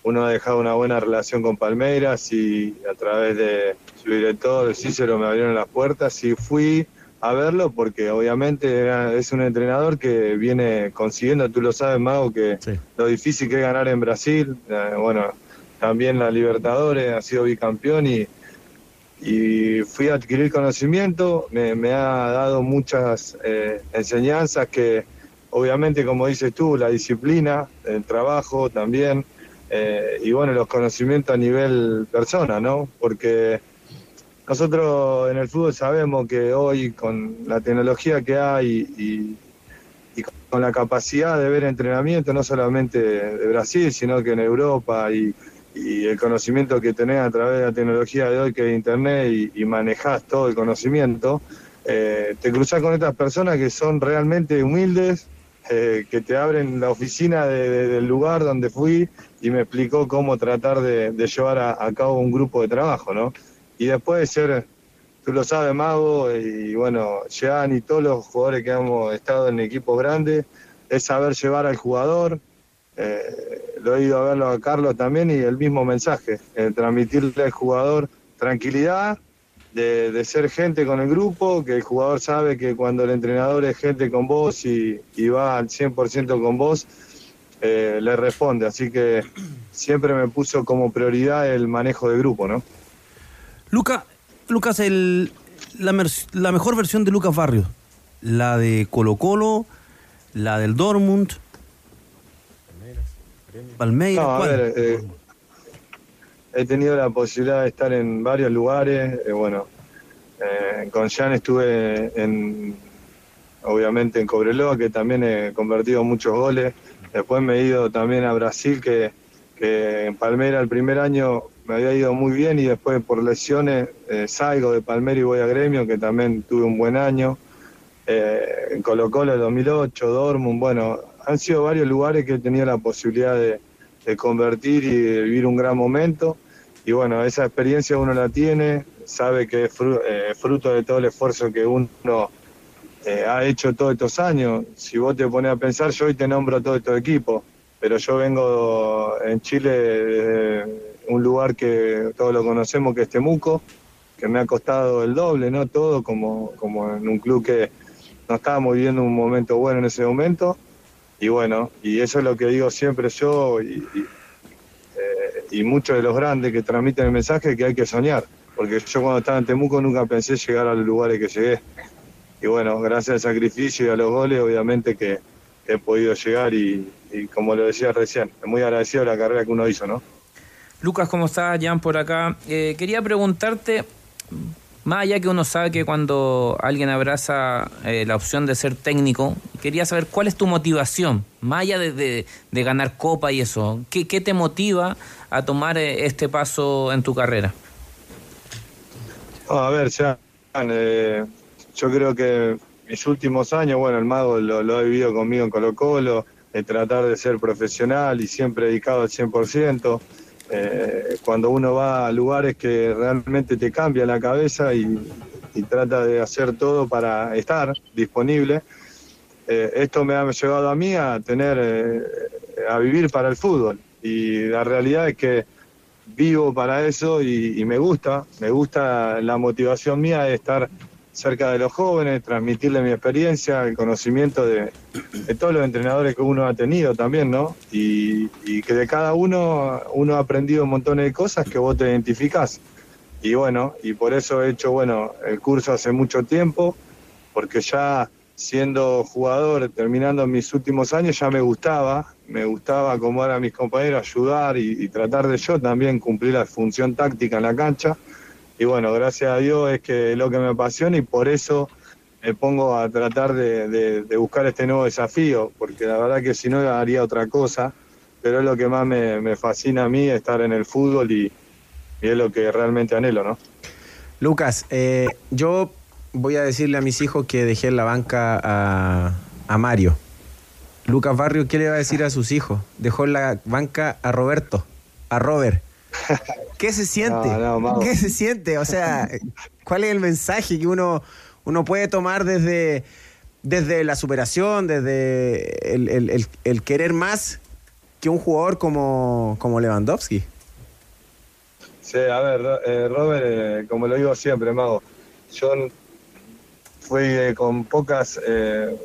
uno ha dejado una buena relación con Palmeiras y a través de su director, Cícero, me abrieron las puertas y fui a verlo porque obviamente era- es un entrenador que viene consiguiendo, tú lo sabes, Mago, que lo difícil que es ganar en Brasil. eh, bueno, también la Libertadores, ha sido bicampeón y, y fui a adquirir conocimiento, me, me ha dado muchas eh, enseñanzas que obviamente como dices tú, la disciplina, el trabajo también, eh, y bueno, los conocimientos a nivel persona, ¿no? Porque nosotros en el fútbol sabemos que hoy con la tecnología que hay y, con la capacidad de ver entrenamiento, no solamente de Brasil, sino que en Europa y, el conocimiento que tenés a través de la tecnología de hoy, que es Internet, y, y manejás todo el conocimiento, eh, te cruzás con estas personas que son realmente humildes, eh, que te abren la oficina de- de- del lugar donde fui y me explicó cómo tratar de, llevar a, cabo un grupo de trabajo, ¿no? Y después de ser, tú lo sabes, Mago, y bueno, Jean y todos los jugadores que hemos estado en equipos grandes, es saber llevar al jugador, eh, lo he ido a verlo a Carlos también y el mismo mensaje, eh, transmitirle al jugador tranquilidad, de, ser gente con el grupo, que el jugador sabe que cuando el entrenador es gente con vos y, y va al 100% con vos, eh, le responde. Así que siempre me puso como prioridad el manejo de grupo, ¿no? Luca, Lucas, el, la, mer- la mejor versión de Lucas Barrios, la de Colo Colo, la del Dortmund, Palmeiras, No, a ver, eh, he tenido la posibilidad de estar en varios lugares. eh, bueno, eh, con Jan estuve en, obviamente en Cobreloa, que también he convertido muchos goles. Después me he ido también a Brasil, que, que en Palmera el primer año me había ido muy bien y después por lesiones eh, salgo de Palmera y voy a Gremio, que también tuve un buen año. Eh, en Colo Colo el 2008, Dortmund, bueno, han sido varios lugares que he tenido la posibilidad de, de convertir y de vivir un gran momento. Y bueno, esa experiencia uno la tiene, sabe que es eh, fruto de todo el esfuerzo que uno eh, ha hecho todos estos años. Si vos te pones a pensar, yo hoy te nombro todo estos equipos, pero yo vengo en Chile de un lugar que todos lo conocemos, que es Temuco, que me ha costado el doble, ¿no? Todo como, como en un club que no estábamos viviendo un momento bueno en ese momento. Y bueno, y eso es lo que digo siempre yo y, y, eh, y muchos de los grandes que transmiten el mensaje que hay que soñar. Porque yo cuando estaba en Temuco nunca pensé llegar a los lugares que llegué. Y bueno, gracias al sacrificio y a los goles, obviamente que, he podido llegar y, y como lo decía recién, muy agradecido de la carrera que uno hizo, ¿no? Lucas, ¿cómo estás? Jan por acá. Eh, quería preguntarte, más allá que uno sabe que cuando alguien abraza eh, la opción de ser técnico, quería saber cuál es tu motivación, más allá de, de- de ganar copa y eso. ¿Qué, qué te motiva a tomar eh, este paso en tu carrera? No, a ver, ya, eh, yo creo que mis últimos años, bueno, el mago lo, lo ha vivido conmigo en Colo Colo, de tratar de ser profesional y siempre dedicado al 100%. Eh, cuando uno va a lugares que realmente te cambia la cabeza y, trata de hacer todo para estar disponible, eh, esto me ha llevado a mí a tener, eh, a vivir para el fútbol. Y la realidad es que vivo para eso y, y me gusta, me gusta la motivación mía de estar cerca de los jóvenes, transmitirle mi experiencia, el conocimiento de, todos los entrenadores que uno ha tenido también, ¿no? Y, que de cada uno uno ha aprendido un montón de cosas que vos te identificás. Y bueno, y por eso he hecho, bueno, el curso hace mucho tiempo, porque ya siendo jugador, terminando mis últimos años, ya me gustaba, me gustaba acomodar a mis compañeros, ayudar y tratar de yo también cumplir la función táctica en la cancha. Y bueno, gracias a Dios es que es lo que me apasiona y por eso me pongo a tratar de, de- de buscar este nuevo desafío, porque la verdad que si no haría otra cosa, pero es lo que más me, me fascina a mí, estar en el fútbol y, y es lo que realmente anhelo, ¿no? Lucas, eh, yo voy a decirle a mis hijos que dejé en la banca a, a Mario. Lucas Barrio, ¿qué le va a decir a sus hijos? Dejó en la banca a Roberto, a Robert. ¿Qué se siente? No, no, Mau. ¿Qué se siente? O sea, ¿cuál es el mensaje que uno, uno puede tomar desde, desde la superación, desde el, el- el- el querer más que un jugador como, como Lewandowski? Sí, a ver, eh, Robert, eh, como lo digo siempre, Mago, yo fui eh, con pocas, eh,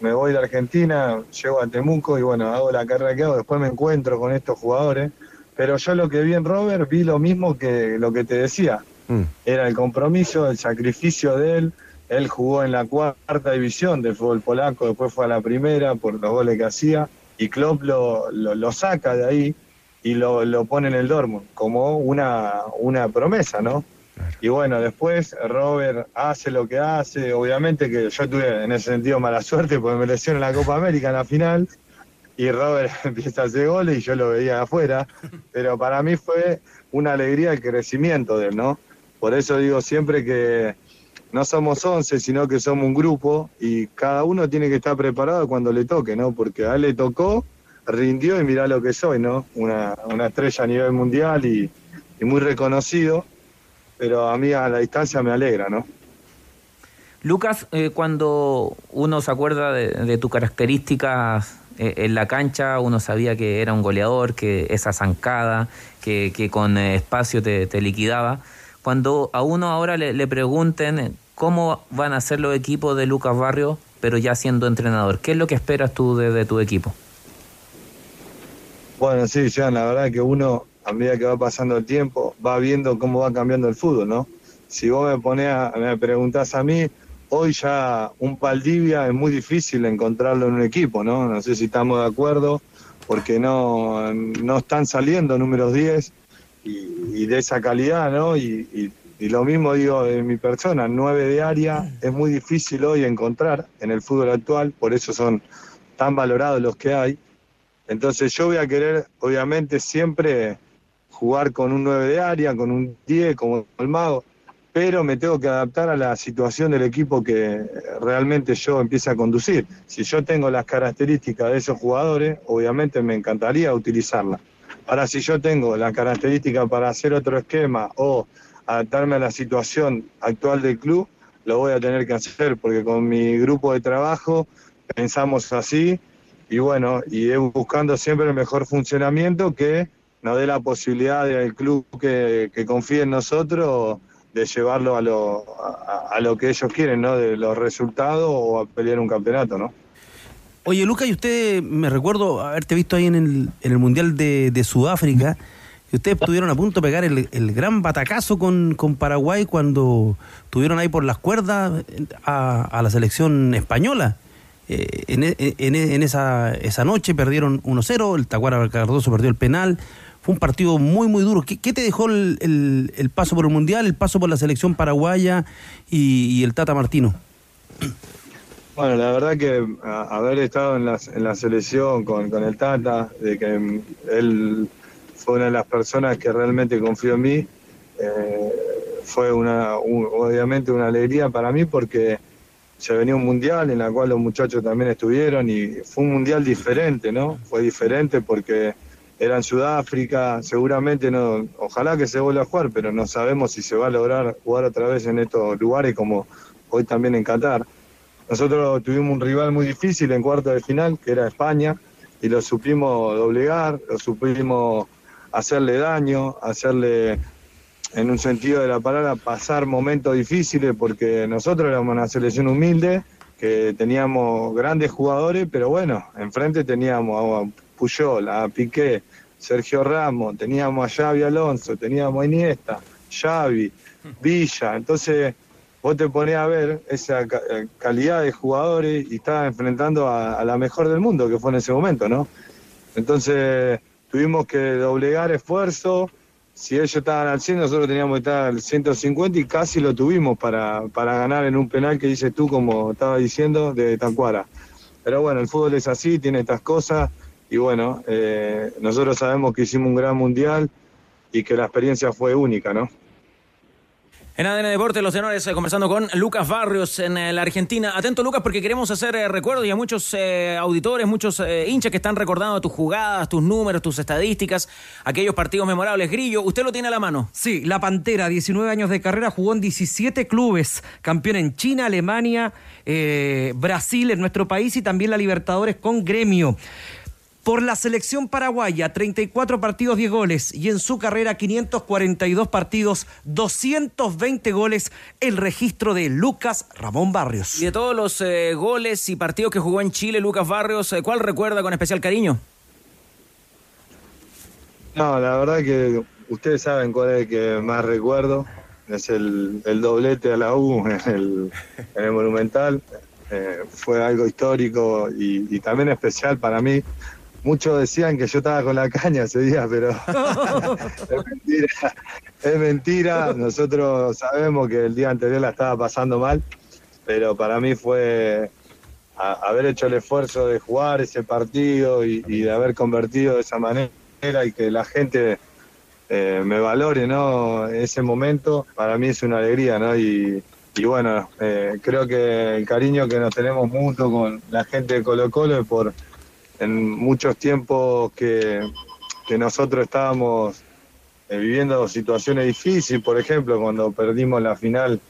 me voy de Argentina, llego a Temuco y bueno, hago la carrera que hago, después me encuentro con estos jugadores, pero yo lo que vi en Robert vi lo mismo que lo que te decía, era el compromiso, el sacrificio de él, él jugó en la cuarta división del fútbol polaco, después fue a la primera por los goles que hacía, y Klopp lo, lo, lo saca de ahí, y lo, lo pone en el Dortmund como una, una promesa, ¿no? Y bueno, después Robert hace lo que hace. Obviamente que yo tuve en ese sentido mala suerte porque me lesioné en la Copa América en la final y Robert empieza a hacer goles y yo lo veía de afuera. Pero para mí fue una alegría el crecimiento de él, ¿no? Por eso digo siempre que no somos 11, sino que somos un grupo y cada uno tiene que estar preparado cuando le toque, ¿no? Porque a él le tocó, rindió y mirá lo que soy, ¿no? Una, una estrella a nivel mundial y, muy reconocido pero a mí a la distancia me alegra, ¿no? Lucas, eh, cuando uno se acuerda de, de tus características en la cancha, uno sabía que era un goleador, que esa zancada, que, que con eh, espacio te, te liquidaba. Cuando a uno ahora le, le pregunten cómo van a ser los equipos de Lucas Barrio, pero ya siendo entrenador, ¿qué es lo que esperas tú de, tu equipo? Bueno, sí, Jean, la verdad que uno a medida que va pasando el tiempo, va viendo cómo va cambiando el fútbol, ¿no? Si vos me ponés a, me preguntás a mí, hoy ya un Paldivia es muy difícil encontrarlo en un equipo, ¿no? No sé si estamos de acuerdo, porque no, no están saliendo números 10 y, de esa calidad, ¿no? Y lo mismo digo de mi persona, 9 de área es muy difícil hoy encontrar en el fútbol actual, por eso son tan valorados los que hay. Entonces yo voy a querer, obviamente, siempre jugar con un 9 de área, con un 10, como el mago, pero me tengo que adaptar a la situación del equipo que realmente yo empiece a conducir. Si yo tengo las características de esos jugadores, obviamente me encantaría utilizarlas. Ahora, si yo tengo las características para hacer otro esquema o adaptarme a la situación actual del club, lo voy a tener que hacer, porque con mi grupo de trabajo pensamos así y bueno, y buscando siempre el mejor funcionamiento que nos dé la posibilidad del club que, que confíe en nosotros de llevarlo a lo, a, lo que ellos quieren, ¿no? De los resultados o a pelear un campeonato, ¿no? Oye, Lucas, y usted, me recuerdo haberte visto ahí en el, en el Mundial de, de Sudáfrica, y ustedes estuvieron a punto de pegar el, el gran batacazo con, con Paraguay cuando tuvieron ahí por las cuerdas a, a la selección española. Eh, en, en en esa, esa noche perdieron 1-0, el Tacuara Cardoso perdió el penal. Fue un partido muy, muy duro. ¿Qué, te dejó el, paso por el Mundial, el paso por la selección paraguaya y, el Tata Martino? Bueno, la verdad que haber estado en la, en la selección con, el Tata, de que mm, él fue una de las personas que realmente confió en mí, eh, fue una, un- obviamente una alegría para mí porque se venía un mundial en la cual los muchachos también estuvieron y fue un mundial diferente, ¿no? Fue diferente porque era en Sudáfrica, seguramente no, ojalá que se vuelva a jugar, pero no sabemos si se va a lograr jugar otra vez en estos lugares como hoy también en Qatar. Nosotros tuvimos un rival muy difícil en cuarto de final, que era España, y lo supimos doblegar, lo supimos hacerle daño, hacerle, en un sentido de la palabra, pasar momentos difíciles, porque nosotros éramos una selección humilde, que teníamos grandes jugadores, pero bueno, enfrente teníamos Puyol, a Piqué, Sergio Ramos, teníamos a Xavi Alonso, teníamos a Iniesta, Xavi, Villa, entonces vos te ponés a ver esa eh, calidad de jugadores y estabas enfrentando a, a la mejor del mundo que fue en ese momento, ¿no? Entonces tuvimos que doblegar esfuerzo. Si ellos estaban al 100, nosotros teníamos que estar al 150 y casi lo tuvimos para, para ganar en un penal que dices tú, como estaba diciendo, de Tacuara. Pero bueno, el fútbol es así, tiene estas cosas y bueno, eh, nosotros sabemos que hicimos un gran mundial y que la experiencia fue única, ¿no? En ADN Deportes, los tenores eh, conversando con Lucas Barrios en eh, la Argentina. Atento, Lucas, porque queremos hacer eh, recuerdos y a muchos eh, auditores, muchos eh, hinchas que están recordando tus jugadas, tus números, tus estadísticas, aquellos partidos memorables. Grillo, usted lo tiene a la mano. Sí, la Pantera, 19 años de carrera, jugó en 17 clubes, campeón en China, Alemania, eh, Brasil, en nuestro país y también la Libertadores con gremio. Por la selección paraguaya, 34 partidos, 10 goles. Y en su carrera, 542 partidos, 220 goles. El registro de Lucas Ramón Barrios. Y de todos los eh, goles y partidos que jugó en Chile, Lucas Barrios, eh, ¿cuál recuerda con especial cariño? No, la verdad que ustedes saben cuál es el que más recuerdo. Es el, el doblete a la U en el, en el Monumental. Eh, fue algo histórico y, y también especial para mí, muchos decían que yo estaba con la caña ese día, pero es mentira. Es mentira. Nosotros sabemos que el día anterior la estaba pasando mal, pero para mí fue a- haber hecho el esfuerzo de jugar ese partido y, y de haber convertido de esa manera y que la gente eh, me valore, ¿no? Ese momento para mí es una alegría, ¿no? Y, y bueno, eh, creo que el cariño que nos tenemos mutuo con la gente de Colo Colo es por en muchos tiempos que, que nosotros estábamos eh, viviendo situaciones difíciles, por ejemplo, cuando perdimos la final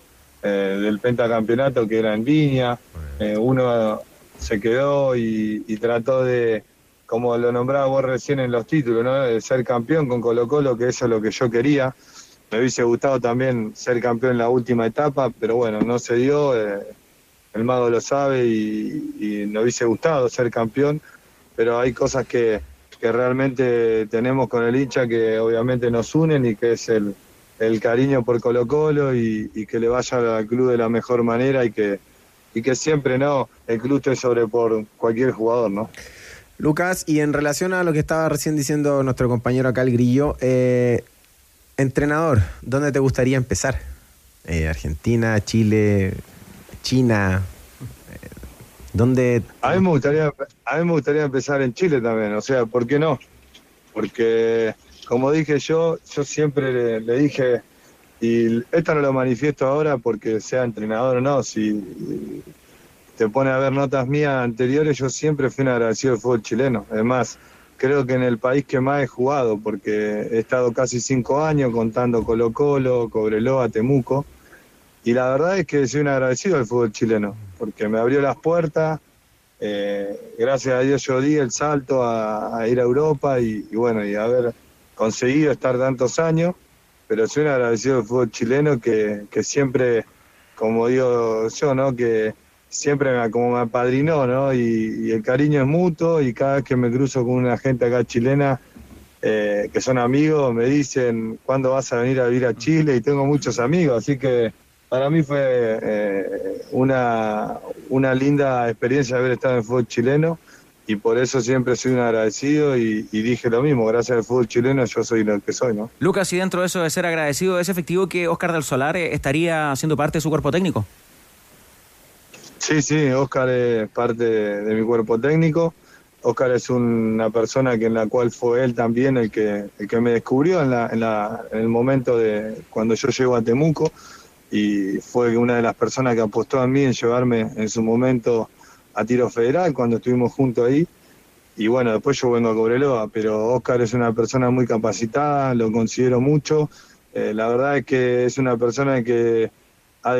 eh, del pentacampeonato que era en Viña, eh, uno se quedó y, y trató de, como lo nombraba vos recién en los títulos, ¿no? de ser campeón con Colo Colo, que eso es lo que yo quería. Me hubiese gustado también ser campeón en la última etapa, pero bueno, no se dio. eh, el mago lo sabe y, y me hubiese gustado ser campeón, pero hay cosas que, que realmente tenemos con el hincha que obviamente nos unen y que es el, el cariño por Colo Colo y, y que le vaya al club de la mejor manera y que, y que siempre no el club esté sobre por cualquier jugador, ¿no? Lucas, y en relación a lo que estaba recién diciendo nuestro compañero acá, el Grillo, eh, entrenador, ¿dónde te gustaría empezar? Eh, Argentina, Chile, China. ¿Dónde? A mí, me gustaría, a mí me gustaría empezar en Chile también, o sea, ¿por qué no? Porque, como dije yo, yo siempre le, dije, y esto no lo manifiesto ahora porque sea entrenador o no, si te pone a ver notas mías anteriores, yo siempre fui un agradecido del fútbol chileno. Además, creo que en el país que más he jugado, porque he estado casi cinco años contando Colo Colo, Cobreloa, Temuco, y la verdad es que soy un agradecido del fútbol chileno, porque me abrió las puertas, eh, gracias a Dios yo di el salto a, ir a Europa y, bueno, y haber conseguido estar tantos años, pero soy un agradecido del fútbol chileno que, que siempre, como digo yo, ¿no? que siempre me, como me apadrinó, ¿no? Y, y el cariño es mutuo y cada vez que me cruzo con una gente acá chilena, eh, que son amigos, me dicen, ¿cuándo vas a venir a vivir a Chile? Y tengo muchos amigos, así que para mí fue eh, una, una linda experiencia haber estado en el fútbol chileno y por eso siempre soy un agradecido y, y dije lo mismo, gracias al fútbol chileno yo soy lo que soy, ¿no? Lucas, y dentro de eso de ser agradecido, ¿es efectivo que Oscar del Solar eh, estaría siendo parte de su cuerpo técnico? Sí, sí, Oscar es parte de mi cuerpo técnico. Oscar es una persona que en la cual fue él también el que, el que me descubrió en, la, en, la, en el momento de cuando yo llego a Temuco y fue una de las personas que apostó a mí en llevarme en su momento a tiro federal cuando estuvimos juntos ahí. Y bueno, después yo vengo a Cobreloa, pero Oscar es una persona muy capacitada, lo considero mucho. Eh, la verdad es que es una persona que ha,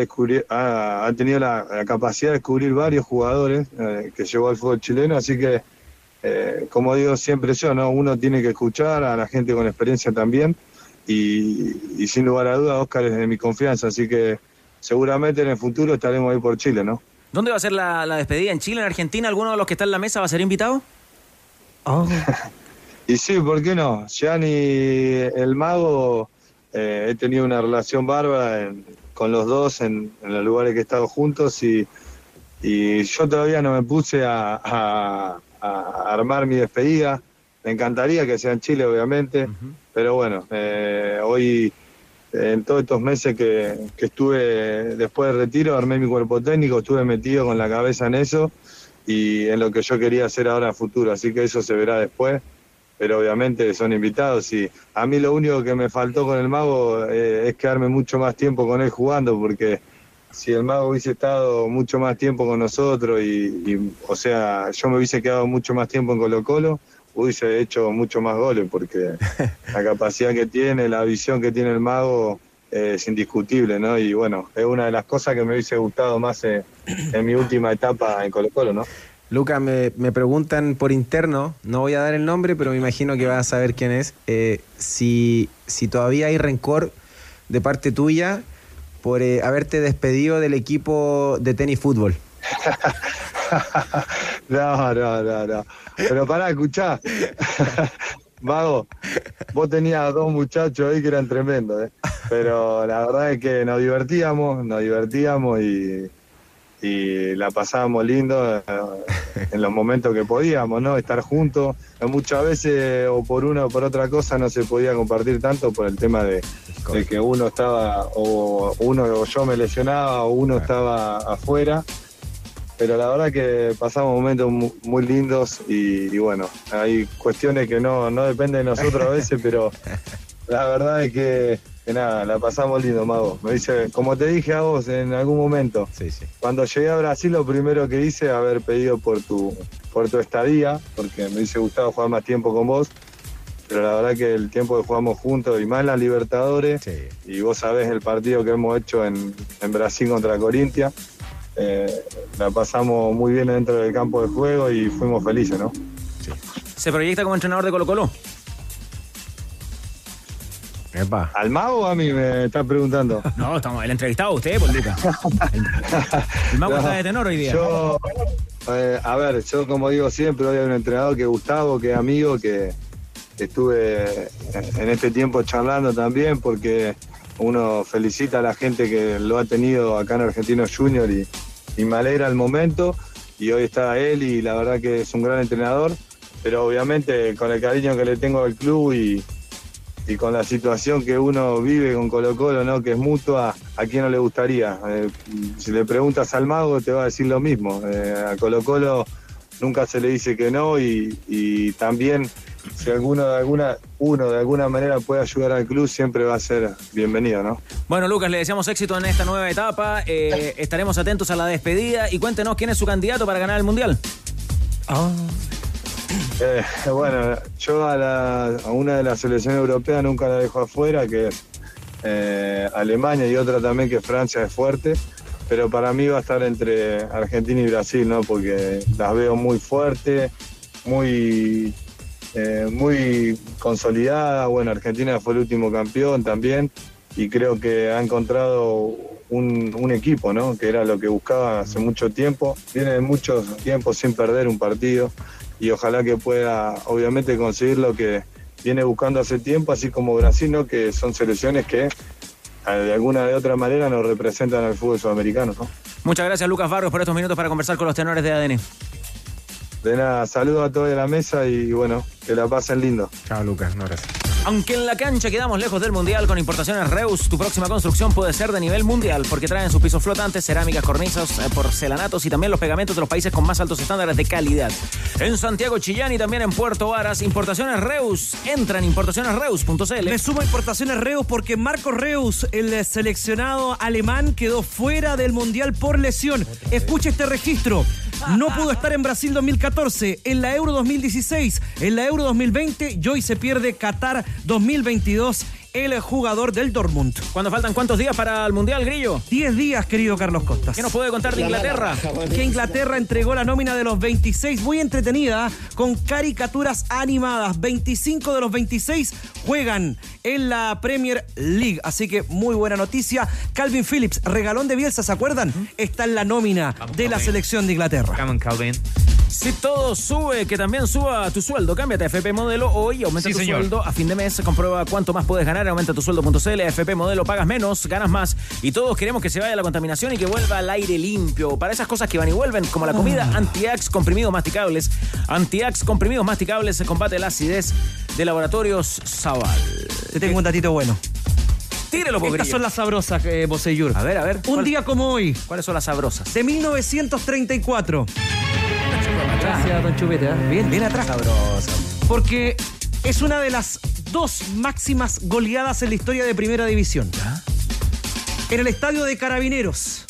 ha, ha tenido la, capacidad de descubrir varios jugadores eh, que llegó al fútbol chileno, así que, eh, como digo siempre yo, ¿no? uno tiene que escuchar a la gente con experiencia también, y, y sin lugar a dudas, Oscar es de mi confianza, así que seguramente en el futuro estaremos ahí por Chile, ¿no? ¿Dónde va a ser la, la despedida? ¿En Chile, en Argentina? ¿Alguno de los que está en la mesa va a ser invitado? Y sí, ¿por qué no? Gianni, el mago, eh, he tenido una relación bárbara en- con los dos en, en los lugares que he estado juntos y, y yo todavía no me puse a, a- a armar mi despedida. Me encantaría que sea en Chile, obviamente, pero bueno, eh, hoy en todos estos meses que, que estuve después del retiro, armé mi cuerpo técnico, estuve metido con la cabeza en eso y en lo que yo quería hacer ahora a futuro, así que eso se verá después, pero obviamente son invitados y a mí lo único que me faltó con el mago eh, es quedarme mucho más tiempo con él jugando, porque si el mago hubiese estado mucho más tiempo con nosotros y, y, o sea, yo me hubiese quedado mucho más tiempo en Colo Colo, hubiese hecho mucho más goles, porque la capacidad que tiene, la visión que tiene el mago eh, es indiscutible, ¿no? Y bueno, es una de las cosas que me hubiese gustado más eh, en mi última etapa en Colo Colo, ¿no? Lucas, me, me preguntan por interno, no voy a dar el nombre, pero me imagino que vas a saber quién es, eh, si, si todavía hay rencor de parte tuya por eh, haberte despedido del equipo de tenis fútbol. No, no, no, no. Pero pará, escuchá. Mago, vos tenías dos muchachos ahí que eran tremendos, ¿eh? Pero la verdad es que nos divertíamos, nos divertíamos y, y la pasábamos lindo eh, en los momentos que podíamos, ¿no? Estar juntos. Muchas veces, o por una o por otra cosa, no se podía compartir tanto por el tema de, de que uno estaba, o uno o yo me lesionaba, o uno estaba afuera. Pero la verdad que pasamos momentos mu- muy lindos y, y bueno, hay cuestiones que no, no dependen de nosotros a veces, pero la verdad es que, que nada, la pasamos lindo, Mago. Me dice, como te dije a vos en algún momento, cuando llegué a Brasil lo primero que hice haber pedido por tu, por tu estadía, porque me hubiese gustado jugar más tiempo con vos, pero la verdad que el tiempo que jugamos juntos y más en la Libertadores, y vos sabés el partido que hemos hecho en, en Brasil contra Corintia, eh, la pasamos muy bien dentro del campo de juego y fuimos felices, ¿no? ¿Se proyecta como entrenador de Colo Colo? ¿Al mago o a mí me estás preguntando? No, estamos el entrevistado a usted, pues Lucas. El, el mago No, está de tenor hoy día. Yo, eh, a ver, yo como digo siempre, hoy hay un entrenador que es Gustavo, que es amigo, que estuve en este tiempo charlando también, porque uno felicita a la gente que lo ha tenido acá en Argentinos Junior y, y me alegra el momento. Y hoy está él y la verdad que es un gran entrenador, pero obviamente con el cariño que le tengo al club y, con la situación que uno vive con Colo Colo, ¿no? que es mutua, ¿a quién no le gustaría? Eh, si le preguntas al mago te va a decir lo mismo. Eh, a Colo Colo nunca se le dice que no y, y también si alguno de alguna, uno de alguna manera puede ayudar al club siempre va a ser bienvenido, ¿no? Bueno, Lucas, le deseamos éxito en esta nueva etapa. Eh, estaremos atentos a la despedida y cuéntenos quién es su candidato para ganar el Mundial. Eh, bueno, yo a, la- a una de las selecciones europeas nunca la dejo afuera, que es eh, Alemania y otra también que Francia es fuerte, pero para mí va a estar entre Argentina y Brasil, ¿no? Porque las veo muy fuertes, muy, eh, muy consolidadas. Bueno, Argentina fue el último campeón también y creo que ha encontrado un, un equipo, ¿no? Que era lo que buscaba hace mucho tiempo. Viene de muchos tiempos sin perder un partido y ojalá que pueda, obviamente, conseguir lo que viene buscando hace tiempo, así como Brasil, ¿no? Que son selecciones que de alguna de otra manera nos representan al fútbol sudamericano, ¿no? Muchas gracias, Lucas Barrios, por estos minutos para conversar con los tenores de ADN. De nada, saludos a todos de la mesa y bueno, que la pasen lindo. Chao, Lucas, no gracias. Aunque en la cancha quedamos lejos del mundial con importaciones Reus, tu próxima construcción puede ser de nivel mundial porque traen sus pisos flotantes, cerámicas, cornisas, eh, porcelanatos y también los pegamentos de los países con más altos estándares de calidad. En Santiago Chillán y también en Puerto Varas, importaciones Reus. Entra en importacionesreus.cl. Me sumo a importaciones Reus porque Marco Reus, el seleccionado alemán, quedó fuera del Mundial por lesión. Escucha este registro. No pudo estar en Brasil 2014, en la Euro 2016, en la Euro 2020 y hoy se pierde Qatar 2022 el jugador del Dortmund. ¿Cuándo faltan cuántos días para el Mundial, Grillo? 10 días, querido Carlos Costas. ¿Qué nos puede contar de Inglaterra? Que Inglaterra entregó la nómina de los 26, muy entretenida, con caricaturas animadas. 25 de los 26 juegan en la Premier League. Así que muy buena noticia. Calvin Phillips, regalón de Bielsa, ¿se acuerdan? Está en la nómina de la Calvin. selección de Inglaterra. Come on, Calvin. Si todo sube, que también suba tu sueldo. Cámbiate a FP Modelo hoy, aumenta Sí, tu señor. sueldo. A fin de mes, comprueba cuánto más puedes ganar. Aumenta tu sueldo.cl. FP Modelo, pagas menos, ganas más. Y todos queremos que se vaya la contaminación y que vuelva al aire limpio. Para esas cosas que van y vuelven, como la comida, Antiax comprimidos masticables. Antiax comprimidos masticables se combate la acidez de laboratorios Zaval. Te tengo un datito bueno. Tírelo, Estas Grillo. son las sabrosas, eh, Boseyur. A ver, a ver. Un ¿cuál- día como hoy, ¿Cuáles son las sabrosas? de 1934. Gracias, don Chupete. ¿eh? Bien, bien atrás. Sabrosa. Porque es una de las dos máximas goleadas en la historia de Primera División. En el estadio de Carabineros.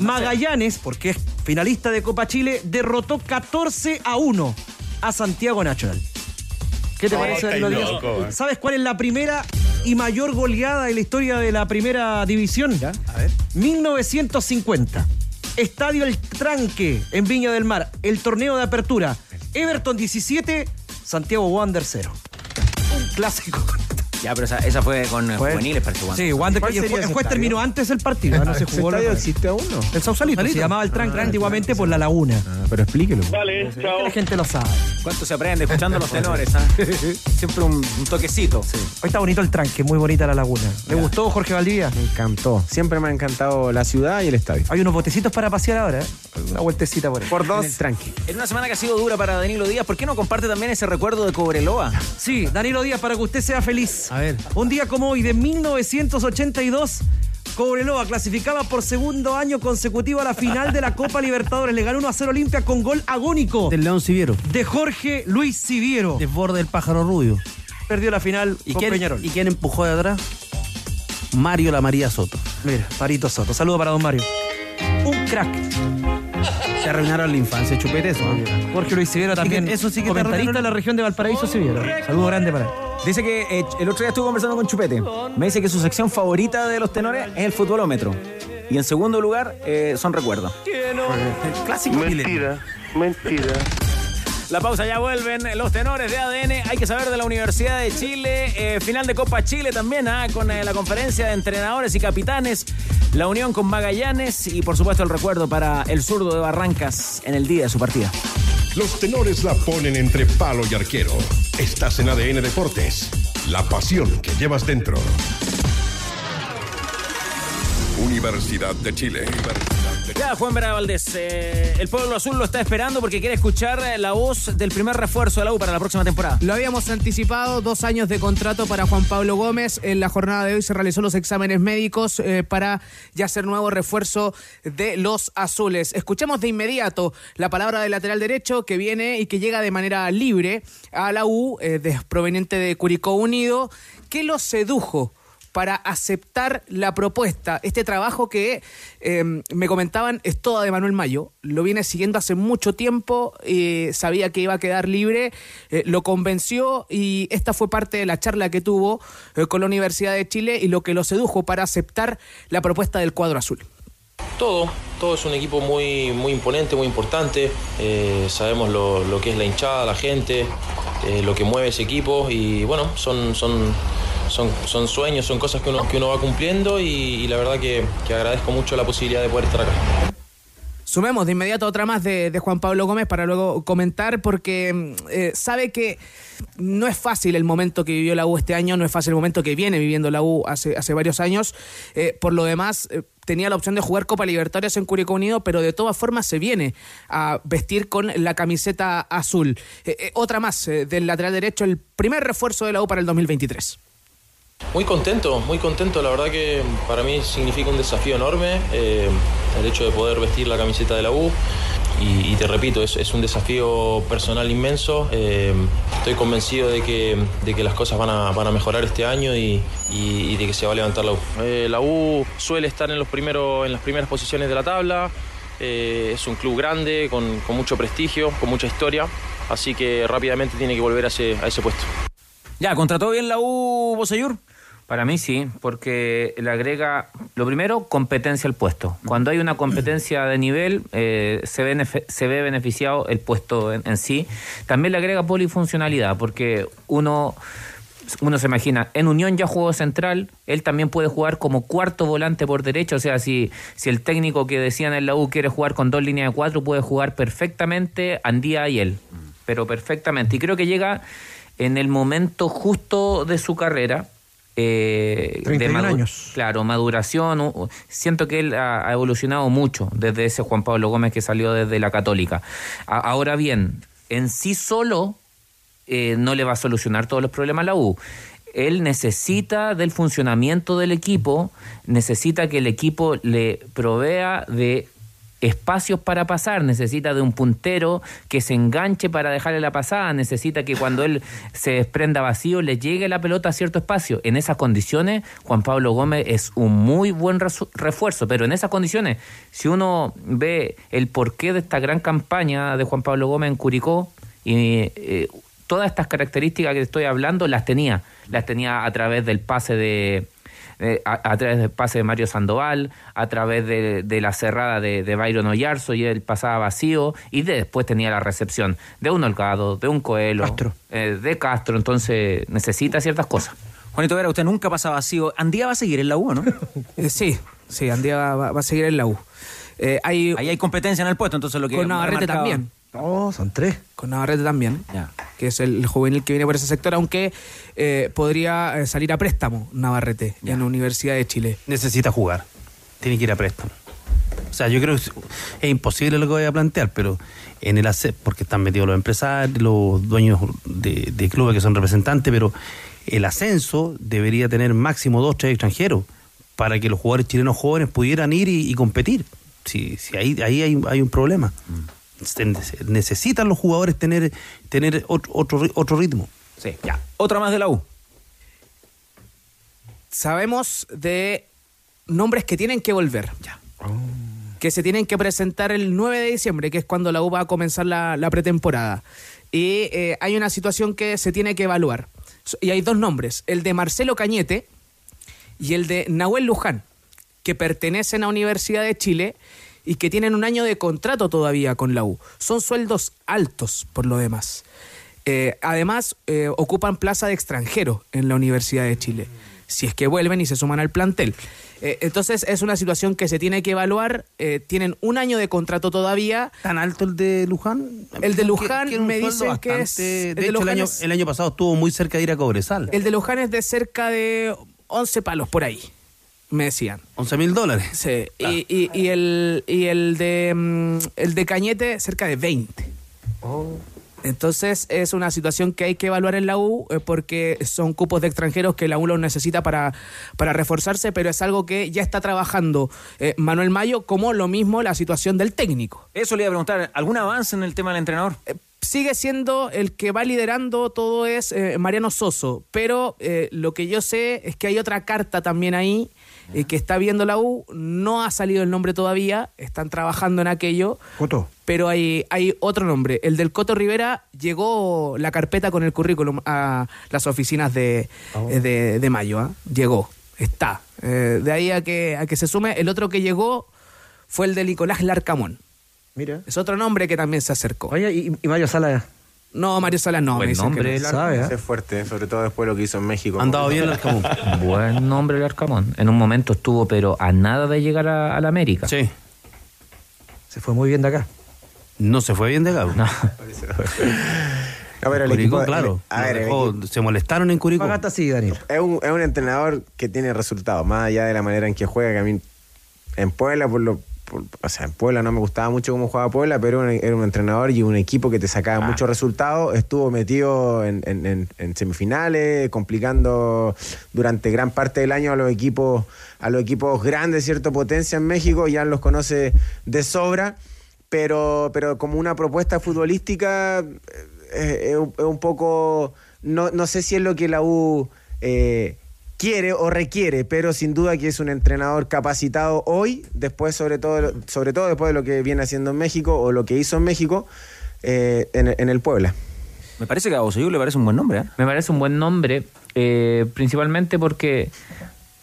Magallanes, porque es finalista de Copa Chile, derrotó 14 a 1 a Santiago Nacional. ¿Qué te parece, loco, eh. ¿Sabes cuál es la primera y mayor goleada en la historia de la Primera División? A ver. 1950. Estadio El Tranque en Viña del Mar. El torneo de apertura. Everton 17, Santiago Wander 0. Un clásico. Ya, pero esa, esa fue con Fue- juveniles, parece Wander. Sí, Wander ¿Cuál que el el juez terminó antes el partido. No se ¿Ese jugó estadio existe aún no? El Sausalito, se llamaba el Tranque antiguamente por la laguna. Pero explíquelo. Vale, chao. La gente lo sabe. ¿Cuánto se aprende escuchando los tenores? ah? Siempre un, un toquecito. Hoy está bonito el tranque, muy bonita la laguna. ¿Le gustó Jorge Valdivia? Me encantó. Siempre me ha encantado la ciudad y el estadio. Hay unos botecitos para pasear ahora, ¿eh? Una vueltecita por ahí. Por dos. En el tranqui. En una semana que ha sido dura para Danilo Díaz, ¿por qué no comparte también ese recuerdo de Cobreloa? Sí, Danilo Díaz, para que usted sea feliz. A ver. Un día como hoy, de 1982, Cobreloa clasificaba por segundo año consecutivo a la final de la Copa Libertadores. Le ganó 1 a 0 Olimpia con gol agónico Del León Siviero. de Jorge Luis Siviero. Desborde el pájaro rubio. Perdió la final ¿Y con quién, Peñarol. ¿Y quién empujó de atrás? Mario La María Soto. Mira, Parito Soto. Saludo para don Mario. Un crack. Se arruinaron la infancia, chupete eso. ¿no? Jorge Luis Sí que- también. eso sí que comentarista de la región de Valparaíso Siviero. Saludo grande para él. Dice que eh, el otro día estuvo conversando con Chupete. Me dice que su sección favorita de los tenores es el futbolómetro. Y en segundo lugar eh, son recuerdos. Clásico Mentira, mentira. La pausa ya vuelven los tenores de ADN. Hay que saber de la Universidad de Chile. eh, final de Copa Chile también, ah, con eh, la conferencia de entrenadores y capitanes. La unión con Magallanes y por supuesto el recuerdo para el zurdo de Barrancas en el día de su partida. Los tenores la ponen entre palo y arquero. Estás en ADN Deportes. La pasión que llevas dentro. Universidad de Chile. Ya, Juan Vera Valdés, eh, el pueblo azul lo está esperando porque quiere escuchar eh, la voz del primer refuerzo de la U para la próxima temporada. Lo habíamos anticipado, dos años de contrato para Juan Pablo Gómez. En la jornada de hoy se realizó los exámenes médicos eh, para ya ser nuevo refuerzo de los azules. Escuchamos de inmediato la palabra del lateral derecho que viene y que llega de manera libre a la U, proveniente de Curicó Unido, que lo sedujo para aceptar la propuesta. Este trabajo que eh, me comentaban es toda de Manuel Mayo. Lo viene siguiendo hace mucho tiempo, eh, sabía que iba a quedar libre, eh, lo convenció y esta fue parte de la charla que tuvo eh, con la Universidad de Chile y lo que lo sedujo para aceptar la propuesta del cuadro azul. Todo, todo es un equipo muy, muy imponente, muy importante. Eh, sabemos lo, lo que es la hinchada, la gente, eh, lo que mueve ese equipo y bueno, son, son, son, son sueños, son cosas que uno, que uno va cumpliendo y, y la verdad que, que agradezco mucho la posibilidad de poder estar acá. Sumemos de inmediato otra más de, Juan Pablo Gómez para luego comentar, porque mm, eh, sabe que no es fácil el momento que vivió la U este año, no es fácil el momento que viene viviendo la U hace, hace varios años. Eh, por lo demás, eh, tenía la opción de jugar Copa Libertadores en Curicó Unido, pero de todas formas se viene a vestir con la camiseta azul. Otra más del lateral derecho, el primer refuerzo de la U para el 2023. Muy contento, muy contento. La verdad que para mí significa un desafío enorme eh, el hecho de poder vestir la camiseta de la U. Y, y te repito, es, es un desafío personal inmenso. Eh, estoy convencido de que, de que las cosas van a, van a mejorar este año y, y- y de que se va a levantar la U. Eh, la U suele estar en, los primeros, en las primeras posiciones de la tabla. Eh, es un club grande, con, con mucho prestigio, con mucha historia. Así que rápidamente tiene que volver a ese, a ese puesto. Ya, ¿contrató bien la U, Boseyur? Para mí sí, porque le agrega, lo primero, competencia al puesto. Cuando hay una competencia de nivel, eh, se, benefe- se ve beneficiado el puesto en, sí. También le agrega polifuncionalidad, porque uno, uno se imagina, en Unión ya jugó central, él también puede jugar como cuarto volante por derecha, o sea, si, si el técnico que decían en la U quiere jugar con dos líneas de cuatro, puede jugar perfectamente Andía y él, pero perfectamente. Y creo que llega en el momento justo de su carrera. Eh, 31 madu- años. Claro, maduración. Siento que él ha, ha evolucionado mucho desde ese Juan Pablo Gómez que salió desde la Católica. A- ahora bien, en sí solo eh, no le va a solucionar todos los problemas a la U. Él necesita del funcionamiento del equipo, necesita que el equipo le provea de espacios para pasar, necesita de un puntero que se enganche para dejarle la pasada, necesita que cuando él se desprenda vacío le llegue la pelota a cierto espacio. En esas condiciones, Juan Pablo Gómez es un muy buen refuerzo, pero en esas condiciones, si uno ve el porqué de esta gran campaña de Juan Pablo Gómez en Curicó, y eh, todas estas características que estoy hablando las tenía, las tenía a través del pase de eh, a, a través del pase de Mario Sandoval, a través de, de la cerrada de, de Byron Oyarzo y él pasaba vacío y de- después tenía la recepción de un Holgado, de un Coelho, eh, de Castro, entonces necesita ciertas cosas. Juanito Vera, usted nunca pasa vacío. Andía va a seguir en la U, ¿no? Eh, sí, sí, Andía va, va a seguir en la U. Eh, hay, Ahí hay competencia en el puesto, entonces lo que con Navarrete también. No, son tres. Con Navarrete también, que es el juvenil que viene por ese sector, aunque eh, podría eh, salir a préstamo Navarrete en la Universidad de Chile. Necesita jugar. Tiene que ir a préstamo. O sea, yo creo que es, imposible lo que voy a plantear, pero en el ACEP, porque están metidos los empresarios, los dueños de, de clubes que son representantes, pero el ascenso debería tener máximo dos, tres extranjeros para que los jugadores chilenos jóvenes pudieran ir y, y competir. Si, si ahí, ahí hay, hay un problema. Nece- Necesitan los jugadores tener, tener otro, otro, otro ritmo. Sí, ya. Otra más de la U. Sabemos de nombres que tienen que volver. Que se tienen que presentar el 9 de diciembre, que es cuando la U va a comenzar la, la pretemporada. Y eh, hay una situación que se tiene que evaluar. Y hay dos nombres, el de Marcelo Cañete y el de Nahuel Luján, que pertenecen a Universidad de Chile y que tienen un año de contrato todavía con la U. Son sueldos altos, por lo demás. Eh, además, eh, ocupan plaza de extranjero en la Universidad de Chile, si es que vuelven y se suman al plantel. Eh, entonces, es una situación que se tiene que evaluar. Tienen un año de contrato todavía. ¿Tan alto el de Luján? El de Luján que me dicen que es... el De de hecho, el año, es- el año pasado estuvo muy cerca de ir a Cobresal. el de Luján es de cerca de 11 palos por ahí, me decían. 11 mil dólares. Sí, y, y- y el, y el, de, mm, el de Cañete cerca de 20. Entonces es una situación que hay que evaluar en la U eh, porque son cupos de extranjeros que la U los necesita para, para reforzarse, pero es algo que ya está trabajando eh, Manuel Mayo, como lo mismo la situación del técnico. Eso le iba a preguntar, ¿algún avance en el tema del entrenador? sigue siendo el que va liderando todo es eh, Mariano Soso, pero eh, lo que yo sé es que hay otra carta también ahí eh, que está viendo la U, no ha salido el nombre todavía, están trabajando en aquello, Coto. pero hay, hay otro nombre, el del Coto Rivera llegó la carpeta con el currículum a las oficinas de, eh, de, de Mayo, ¿ah? llegó, está. Eh, de ahí a que, a que se sume, el otro que llegó fue el de Nicolás Larcamón. Mira. Es otro nombre que también se acercó. Oye, ¿y, y Mario Sala? No, Mario Sala no. Buen me dicen que nombre, no. Sabe, ¿eh? Es fuerte, sobre todo después de lo que hizo en México. Andado bien el Arcamón. Buen nombre el Arcamón. En un momento estuvo, pero a nada de llegar a, a la América. Sí. Se fue muy bien de acá. No se fue bien de Gabo. No. A ver, el Curicó, equipo- claro. A ver, el dejó- equipo- se molestaron en Curicó. Pagata así, Daniel. es un, es un entrenador que tiene resultados, más allá de la manera en que juega, que a mí en Puebla, por lo, o sea, en Puebla no me gustaba mucho cómo jugaba Puebla, pero era un, entrenador y un equipo que te sacaba muchos resultados, estuvo metido en, en- en- en semifinales, complicando durante gran parte del año a los equipos, a los equipos grandes, cierto potencia en México, ya los conoce de sobra, pero, pero como una propuesta futbolística eh, es, un- es un poco, no, no sé si es lo que la U eh, quiere o requiere, pero sin duda que es un entrenador capacitado hoy, después sobre todo, sobre todo después de lo que viene haciendo en México o lo que hizo en México eh, en, en el Puebla. Me parece que a Bosellú le parece un buen nombre, ¿eh? Me parece un buen nombre, eh, principalmente porque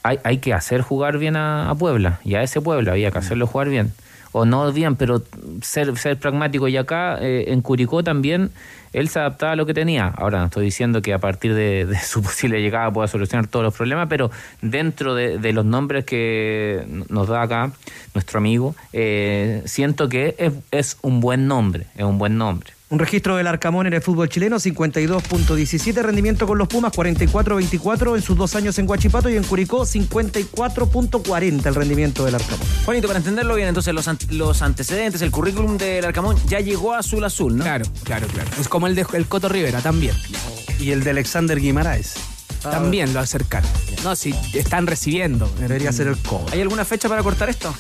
hay, hay que hacer jugar bien a, a Puebla, y a ese Puebla había que hacerlo jugar bien. O no bien, pero ser, ser pragmático. Y acá, eh, en Curicó también, él se adaptaba a lo que tenía. Ahora, no estoy diciendo que a partir de, su posible llegada pueda solucionar todos los problemas, pero dentro de, de los nombres que nos da acá nuestro amigo, eh, siento que es, es un buen nombre, es un buen nombre. Un registro del Arcamón en el fútbol chileno, 52.17 rendimiento con los Pumas, 44.24 en sus dos años en Huachipato y en Curicó, 54.40 el rendimiento del Arcamón. Juanito, para entenderlo bien, entonces los, los antecedentes, el currículum del Arcamón ya llegó a Azul Azul, ¿no? Claro, claro, claro. Es como el de el Coto Rivera también. Y el de Alexander Guimaraes. También lo acercaron. No, si están recibiendo. Debería ser el cobre. ¿Hay alguna fecha para cortar esto?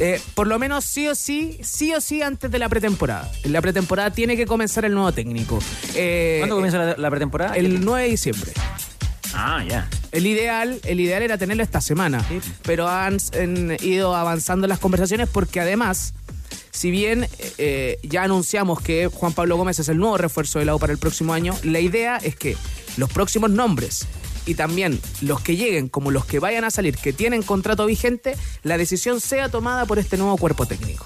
Eh, por lo menos sí o sí, sí o sí antes de la pretemporada. En la pretemporada tiene que comenzar el nuevo técnico. Eh, ¿Cuándo comienza la, la pretemporada? El 9 de diciembre. Ah, ya. El ideal, el ideal era tenerlo esta semana, pero han, han ido avanzando las conversaciones porque además, si bien eh, ya anunciamos que Juan Pablo Gómez es el nuevo refuerzo del lado para el próximo año, la idea es que los próximos nombres y también los que lleguen como los que vayan a salir que tienen contrato vigente, la decisión sea tomada por este nuevo cuerpo técnico.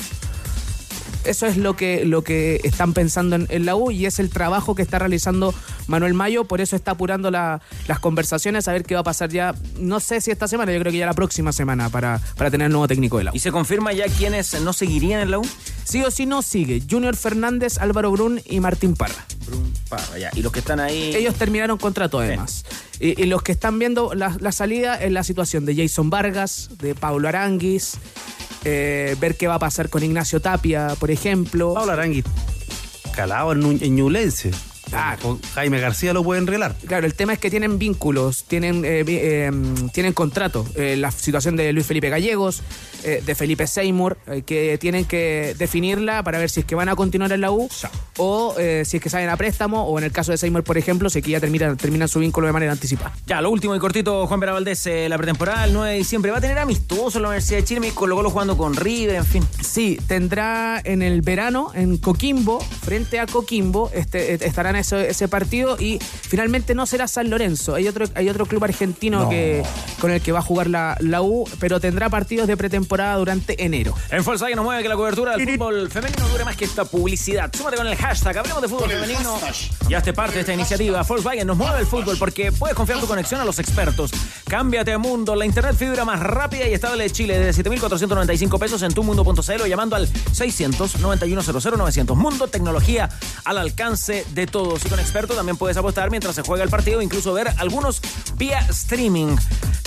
Eso es lo que, lo que están pensando en, en la U y es el trabajo que está realizando Manuel Mayo, por eso está apurando la- las conversaciones a ver qué va a pasar ya, no sé si esta semana, yo creo que ya la próxima semana para, para tener el nuevo técnico de la U. ¿Y se confirma ya quiénes no seguirían en la U? Sí o sí no sigue, Junior Fernández, Álvaro Brun y Martín Parra. Parra, ya. Y los que están ahí. Ellos terminaron contrato además. Y, y los que están viendo la, la salida es la situación de Jason Vargas, de Pablo Aranguis, eh, ver qué va a pasar con Ignacio Tapia, por ejemplo. Pablo Aranguis, calado en, en Ñublense. Con Jaime García lo pueden regalar. Claro, el tema es que tienen vínculos, tienen, eh, eh, tienen contrato. Eh, la situación de Luis Felipe Gallegos, eh, de Felipe Seymour, eh, que tienen que definirla para ver si es que van a continuar en la U o eh, si es que salen a préstamo o en el caso de Seymour, por ejemplo, si es que ya terminan, terminan su vínculo de manera anticipada. Ya, lo último y cortito, Juan Vera Valdés, eh, la pretemporada el 9 de diciembre. ¿Va a tener amistoso en la Universidad de Chile? Me colocó jugando con River, en fin. Sí, tendrá en el verano en Coquimbo, frente a Coquimbo, este, estarán ese, ese partido y finalmente no será San Lorenzo. Hay otro, hay otro club argentino No. que, con el que va a jugar la, la U, pero tendrá partidos de pretemporada durante enero. En Volkswagen nos mueve que la cobertura del fútbol femenino dure más que esta publicidad. Súmate con el hashtag, hablemos de fútbol femenino. Y hazte parte de esta iniciativa. Volkswagen nos mueve el fútbol porque puedes confiar tu conexión a los expertos. Cámbiate a Mundo, la internet fibra más rápida y estable de Chile desde 7,495 pesos en tumundo.cl o llamando al 600-9100-900. Mundo, tecnología al alcance de todos. Y con experto también puedes apostar mientras se juega el partido, incluso ver algunos vía streaming.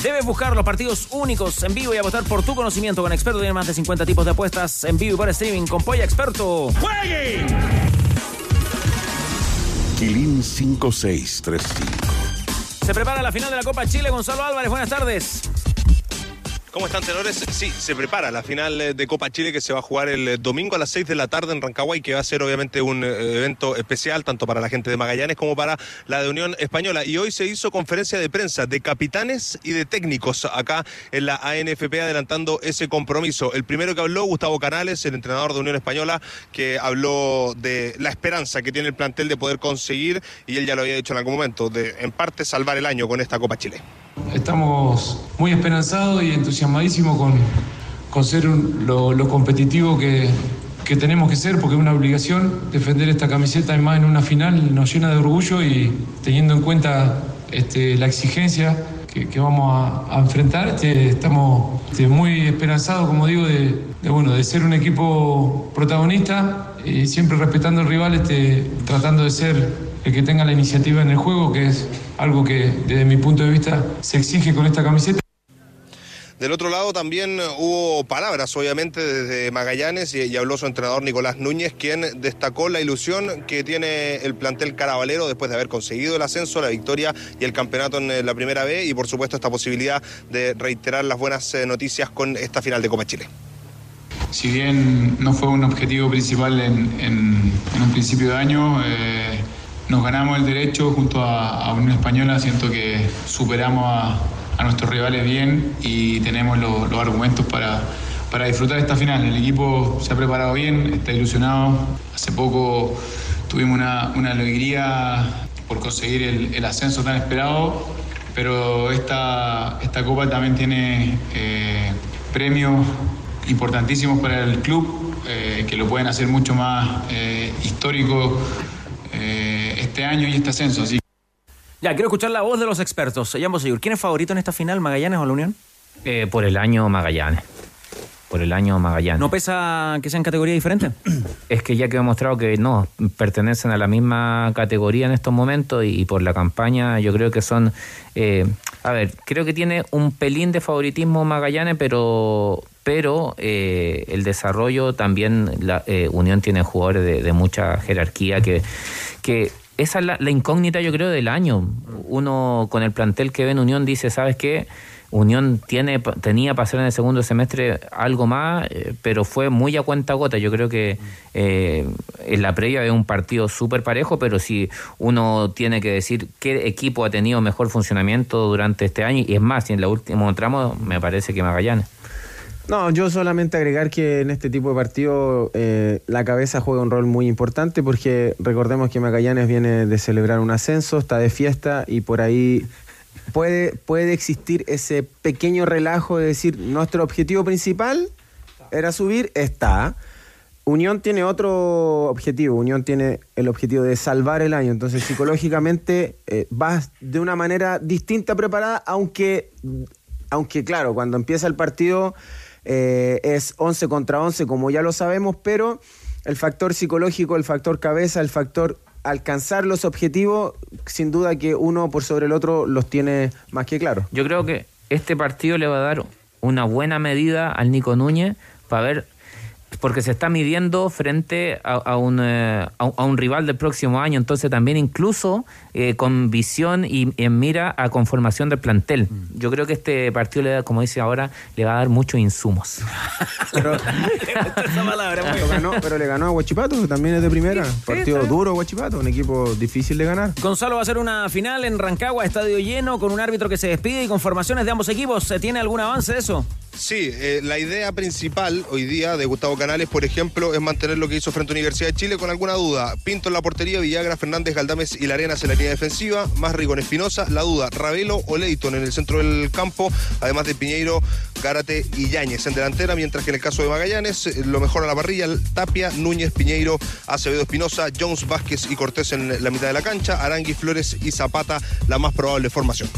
Debes buscar los partidos únicos en vivo y apostar por tu conocimiento. Con experto tiene más de 50 tipos de apuestas en vivo y por streaming. Con Polla Experto. ¡Juegue! Quilín 5635. Se prepara la final de la Copa Chile. Gonzalo Álvarez, buenas tardes. ¿Cómo están, tenores? Sí, se prepara la final eh, de Copa Chile que se va a jugar el eh, domingo a las 6 de la tarde en Rancagua y que va a ser obviamente un eh, evento especial tanto para la gente de Magallanes como para la de Unión Española. Y hoy se hizo conferencia de prensa de capitanes y de técnicos acá en la ANFP adelantando ese compromiso. El primero que habló, Gustavo Canales, el entrenador de Unión Española, que habló de la esperanza que tiene el plantel de poder conseguir, y él ya lo había dicho en algún momento, de en parte salvar el año con esta Copa Chile. Estamos muy esperanzados y con, con ser lo, competitivo que, que tenemos que ser, porque es una obligación defender esta camiseta y más en una final nos llena de orgullo y teniendo en cuenta este, la exigencia que, vamos a, enfrentar, este, estamos este, muy esperanzados, como digo, de, bueno, de ser un equipo protagonista y siempre respetando al rival, tratando de ser el que tenga la iniciativa en el juego, que es algo que desde mi punto de vista se exige con esta camiseta. Del otro lado también hubo palabras, obviamente, desde Magallanes y, habló su entrenador Nicolás Núñez, quien destacó la ilusión que tiene el plantel carabalero después de haber conseguido el ascenso, la victoria y el campeonato en eh, la primera B y, por supuesto, esta posibilidad de reiterar las buenas eh, noticias con esta final de Copa Chile. Si bien no fue un objetivo principal en, un principio de año, eh, nos ganamos el derecho junto a, a Unión Española. Siento que superamos a, a nuestros rivales bien y tenemos lo- los argumentos para, para disfrutar esta final. El equipo se ha preparado bien, está ilusionado. Hace poco tuvimos una, una alegría por conseguir el, ascenso tan esperado, pero esta, esta copa también tiene eh, premios importantísimos para el club, eh, que lo pueden hacer mucho más eh, histórico este año y este ascenso. Ya, quiero escuchar la voz de los expertos. Segur, ¿quién es favorito en esta final, Magallanes o la Unión? Eh, por el año Magallanes. Por el año Magallanes. ¿No pesa que sean categorías diferentes? Es que ya quedó mostrado que no, pertenecen a la misma categoría en estos momentos y, y por la campaña yo creo que son... eh, a ver, creo que tiene un pelín de favoritismo Magallanes, pero pero eh, el desarrollo también, la eh, Unión tiene jugadores de, de mucha jerarquía que... que esa es la, incógnita, yo creo, del año. Uno con el plantel que ve en Unión dice, ¿sabes qué? Unión tiene, tenía para hacer en el segundo semestre algo más, eh, pero fue muy a cuenta gota. Yo creo que eh, en la previa es un partido súper parejo, pero si uno tiene que decir qué equipo ha tenido mejor funcionamiento durante este año, y es más, en el último tramo me parece que Magallanes. No, yo solamente agregar que en este tipo de partido eh, la cabeza juega un rol muy importante porque recordemos que Magallanes viene de celebrar un ascenso, está de fiesta y por ahí puede, puede existir ese pequeño relajo de decir nuestro objetivo principal era subir, está. Unión tiene otro objetivo. Unión tiene el objetivo de salvar el año. Entonces, psicológicamente eh, vas de una manera distinta preparada, aunque, aunque claro, cuando empieza el partido eh, es 11 contra 11, como ya lo sabemos, pero el factor psicológico, el factor cabeza, el factor alcanzar los objetivos, sin duda que uno por sobre el otro los tiene más que claro. Yo creo que este partido le va a dar una buena medida al Nico Núñez para ver porque se está midiendo frente a, a un, eh, a, a un rival del próximo año, entonces también incluso eh, con visión y en mira a conformación del plantel. Yo creo que este partido, le da, como dice ahora, le va a dar muchos insumos. Pero, pero ganó, pero le ganó a Huachipato, que también es de primera. Partido sí. duro Huachipato, un equipo difícil de ganar. Gonzalo va a hacer una final en Rancagua, estadio lleno, con un árbitro que se despide y con formaciones de ambos equipos. ¿Se ¿Tiene algún avance de eso? Sí, eh, la idea principal hoy día de Gustavo Canales, por ejemplo, es mantener lo que hizo frente a Universidad de Chile con alguna duda. Pinto en la portería, Villagra, Fernández, Galdames y Larenas en la línea defensiva, más con Espinosa, la duda, Ravelo o Leighton en el centro del campo, además de Piñeiro, Gárate y Yáñez en delantera, mientras que en el caso de Magallanes, eh, lo mejor a la parrilla, Tapia, Núñez, Piñeiro, Acevedo Espinosa, Jones, Vázquez y Cortés en la mitad de la cancha, Arangui, Flores y Zapata, la más probable formación.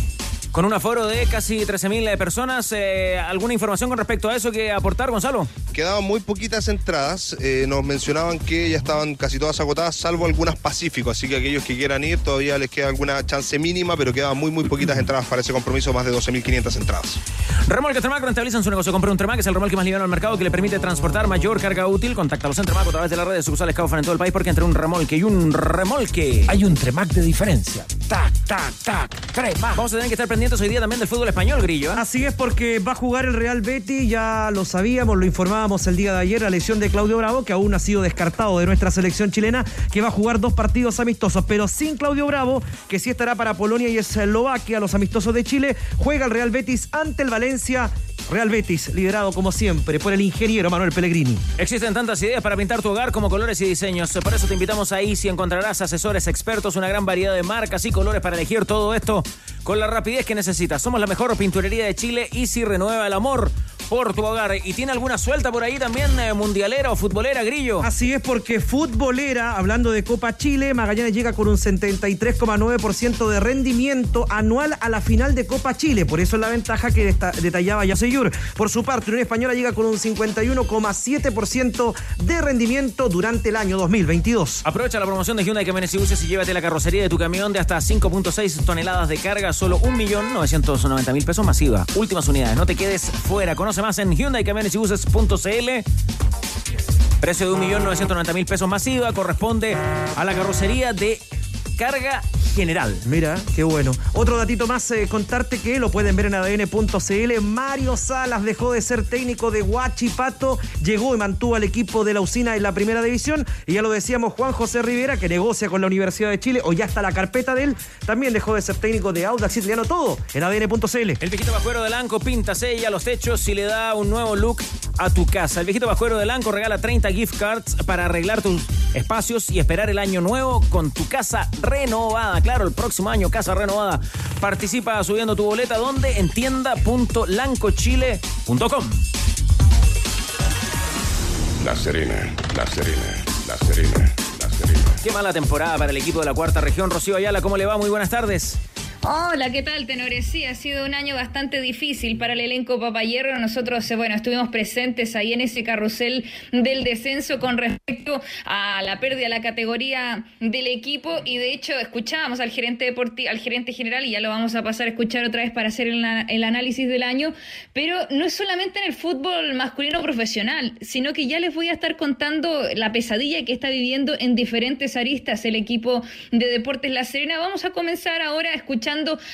Con un aforo de casi 13.000 personas, eh, ¿alguna información con respecto a eso que aportar, Gonzalo? Quedaban muy poquitas entradas, eh, nos mencionaban que ya estaban casi todas agotadas, salvo algunas Pacífico, así que aquellos que quieran ir todavía les queda alguna chance mínima, pero quedaban muy muy poquitas entradas para ese compromiso, más de 12.500 entradas. Remolque Tremac rentabilizan su negocio. Compra un Tremac, es el remolque más liviano al mercado que le permite transportar mayor carga útil. Contáctalos en Tremac a través de las redes sucursales Kaufman en todo el país, porque entre un remolque y un remolque hay un Tremac de diferencia. Tac, tac, tac, Tremac. Vamos a tener que estar hoy día también del fútbol español, Grillo. ¿eh? Así es, porque va a jugar el Real Betis, ya lo sabíamos, lo informábamos el día de ayer, la lesión de Claudio Bravo, que aún ha sido descartado de nuestra selección chilena, que va a jugar dos partidos amistosos, pero sin Claudio Bravo, que sí estará para Polonia y Eslovaquia, los amistosos de Chile, juega el Real Betis ante el Valencia. Real Betis, liderado como siempre por el ingeniero Manuel Pellegrini. Existen tantas ideas para pintar tu hogar como colores y diseños. Por eso te invitamos a Easy. Encontrarás asesores expertos, una gran variedad de marcas y colores para elegir todo esto con la rapidez que necesitas. Somos la mejor pinturería de Chile. Easy renueva el amor por tu hogar. ¿Y tiene alguna suelta por ahí también, eh, mundialera o futbolera, Grillo? Así es, porque futbolera, hablando de Copa Chile, Magallanes llega con un 73,9% de rendimiento anual a la final de Copa Chile. Por eso es la ventaja que detallaba Yaseyur. Por su parte, Unión Española llega con un 51,7% de rendimiento durante el año 2022. Aprovecha la promoción de Hyundai Camiones y Buses y llévate la carrocería de tu camión de hasta 5.6 toneladas de carga, solo 1.990.000 pesos masiva. Últimas unidades, no te quedes fuera. Conoce más en Hyundai Camiones y Buses.cl. Precio de 1.990.000 pesos masiva corresponde a la carrocería de carga general. Mira, qué bueno. Otro datito más, eh, contarte que lo pueden ver en ADN.cl. Mario Salas dejó de ser técnico de Huachipato, llegó y mantuvo al equipo de la usina en la primera división. Y ya lo decíamos, Juan José Rivera, que negocia con la Universidad de Chile, o ya está la carpeta de él, también dejó de ser técnico de Audax Italiano, todo en ADN.cl. El viejito Bajuero de Lanco pinta, sella los techos y le da un nuevo look a tu casa. El viejito Bajuero de Lanco regala 30 gift cards para arreglar tus espacios y esperar el año nuevo con tu casa renovada. Claro, el próximo año, casa renovada. Participa subiendo tu boleta donde en tienda.lancochile.com. La Serena, La Serena, La Serena, La Serena. Qué mala temporada para el equipo de la cuarta región. Rocío Ayala, ¿cómo le va? Muy buenas tardes. Hola, ¿qué tal, tenores? Sí, ha sido un año bastante difícil para el elenco papayerro. Nosotros, eh, bueno, estuvimos presentes ahí en ese carrusel del descenso con respecto a la pérdida de la categoría del equipo y de hecho escuchábamos al gerente deportivo, al gerente general y ya lo vamos a pasar a escuchar otra vez para hacer el, el análisis del año, pero no es solamente en el fútbol masculino profesional, sino que ya les voy a estar contando la pesadilla que está viviendo en diferentes aristas el equipo de Deportes La Serena. Vamos a comenzar ahora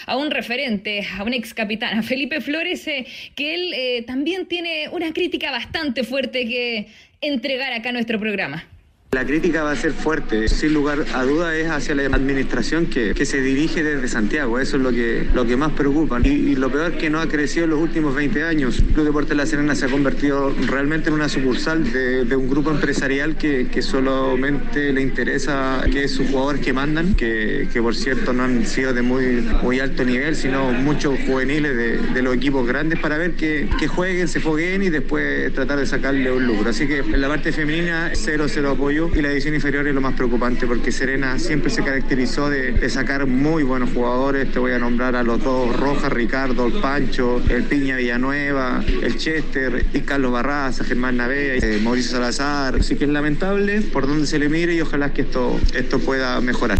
a un referente, a un ex capitán, a Felipe Flores, eh, que él eh, también tiene una crítica bastante fuerte que entregar acá a nuestro programa. La crítica va a ser fuerte, sin lugar a duda es hacia la administración que, que se dirige desde Santiago, eso es lo que, lo que más preocupa. Y, lo peor que no ha crecido en los últimos 20 años. Club Deportes La Serena se ha convertido realmente en una sucursal de, de un grupo empresarial que, que solamente le interesa que sus jugadores que mandan, que, que por cierto no han sido de muy, muy alto nivel, sino muchos juveniles de, de los equipos grandes para ver que, que jueguen, se fogueen y después tratar de sacarle un lucro. Así que en la parte femenina, cero, cero apoyo y la división inferior es lo más preocupante porque Serena siempre se caracterizó de, sacar muy buenos jugadores. Te voy a nombrar a los dos, Rojas, Ricardo, el Pancho, el Piña Villanueva, el Chester, y Carlos Barraza, Germán Navea, eh, Mauricio Salazar. Así que es lamentable por donde se le mire y ojalá que esto, esto pueda mejorar.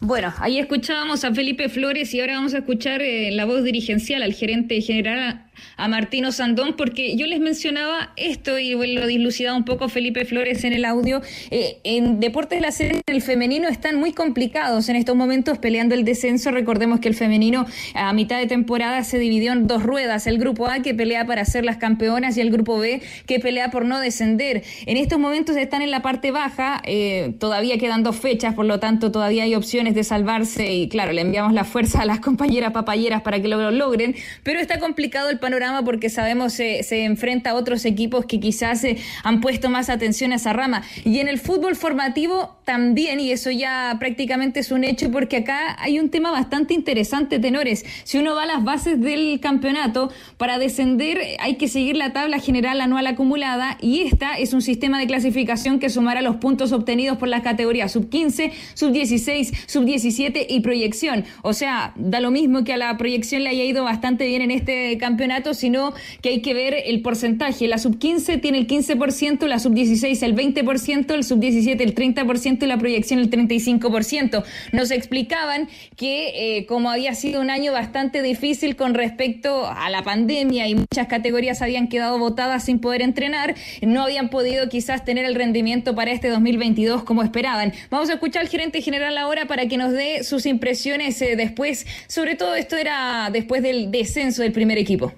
Bueno, ahí escuchábamos a Felipe Flores y ahora vamos a escuchar eh, la voz dirigencial al gerente general a Martino Sandón, porque yo les mencionaba esto y lo dislucidaba un poco Felipe Flores en el audio. Eh, en Deportes de la Serie, el femenino están muy complicados en estos momentos peleando el descenso. Recordemos que el femenino a mitad de temporada se dividió en dos ruedas: el grupo A que pelea para ser las campeonas y el grupo B que pelea por no descender. En estos momentos están en la parte baja, eh, todavía quedan dos fechas, por lo tanto, todavía hay opciones de salvarse y, claro, le enviamos la fuerza a las compañeras papayeras para que lo logren, pero está complicado el panorama porque sabemos se, se enfrenta a otros equipos que quizás eh, han puesto más atención a esa rama. Y en el fútbol formativo también, y eso ya prácticamente es un hecho, porque acá hay un tema bastante interesante, tenores. Si uno va a las bases del campeonato, para descender hay que seguir la tabla general anual acumulada y esta es un sistema de clasificación que sumará los puntos obtenidos por las categorías sub 15, sub 16, sub 17 y proyección. O sea, da lo mismo que a la proyección le haya ido bastante bien en este campeonato, sino que hay que ver el porcentaje. La sub 15 tiene el 15%, la sub 16 el 20%, el sub 17 el 30% y la proyección el 35%. Nos explicaban que eh, como había sido un año bastante difícil con respecto a la pandemia y muchas categorías habían quedado votadas sin poder entrenar, no habían podido quizás tener el rendimiento para este 2022 como esperaban. Vamos a escuchar al gerente general ahora para que nos dé sus impresiones eh, después, sobre todo esto era después del descenso del primer equipo.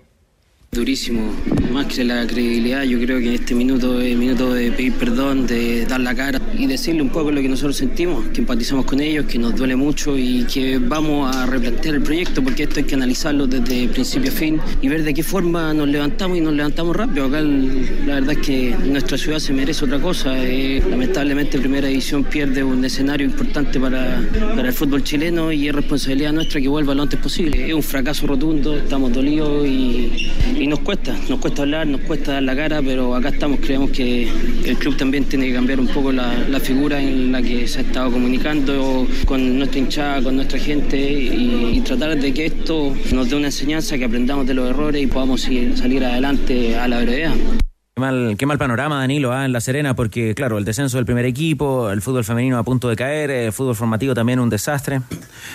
Durísimo, más que la credibilidad, yo creo que este minuto es minuto de pedir perdón, de dar la cara y decirle un poco lo que nosotros sentimos, que empatizamos con ellos, que nos duele mucho y que vamos a replantear el proyecto porque esto hay que analizarlo desde principio a fin y ver de qué forma nos levantamos y nos levantamos rápido. Acá la verdad es que nuestra ciudad se merece otra cosa. Eh, lamentablemente Primera División pierde un escenario importante para, para el fútbol chileno y es responsabilidad nuestra que vuelva lo antes posible. Es un fracaso rotundo, estamos dolidos y nos cuesta, nos cuesta hablar, nos cuesta dar la cara, pero acá estamos, creemos que el club también tiene que cambiar un poco la, figura en la que se ha estado comunicando con nuestra hinchada, con nuestra gente y, y tratar de que esto nos dé una enseñanza, que aprendamos de los errores y podamos seguir- salir adelante a la brevedad. Qué mal, qué mal panorama, Danilo, ah, en La Serena, porque, claro, el descenso del primer equipo, el fútbol femenino a punto de caer, el fútbol formativo también un desastre.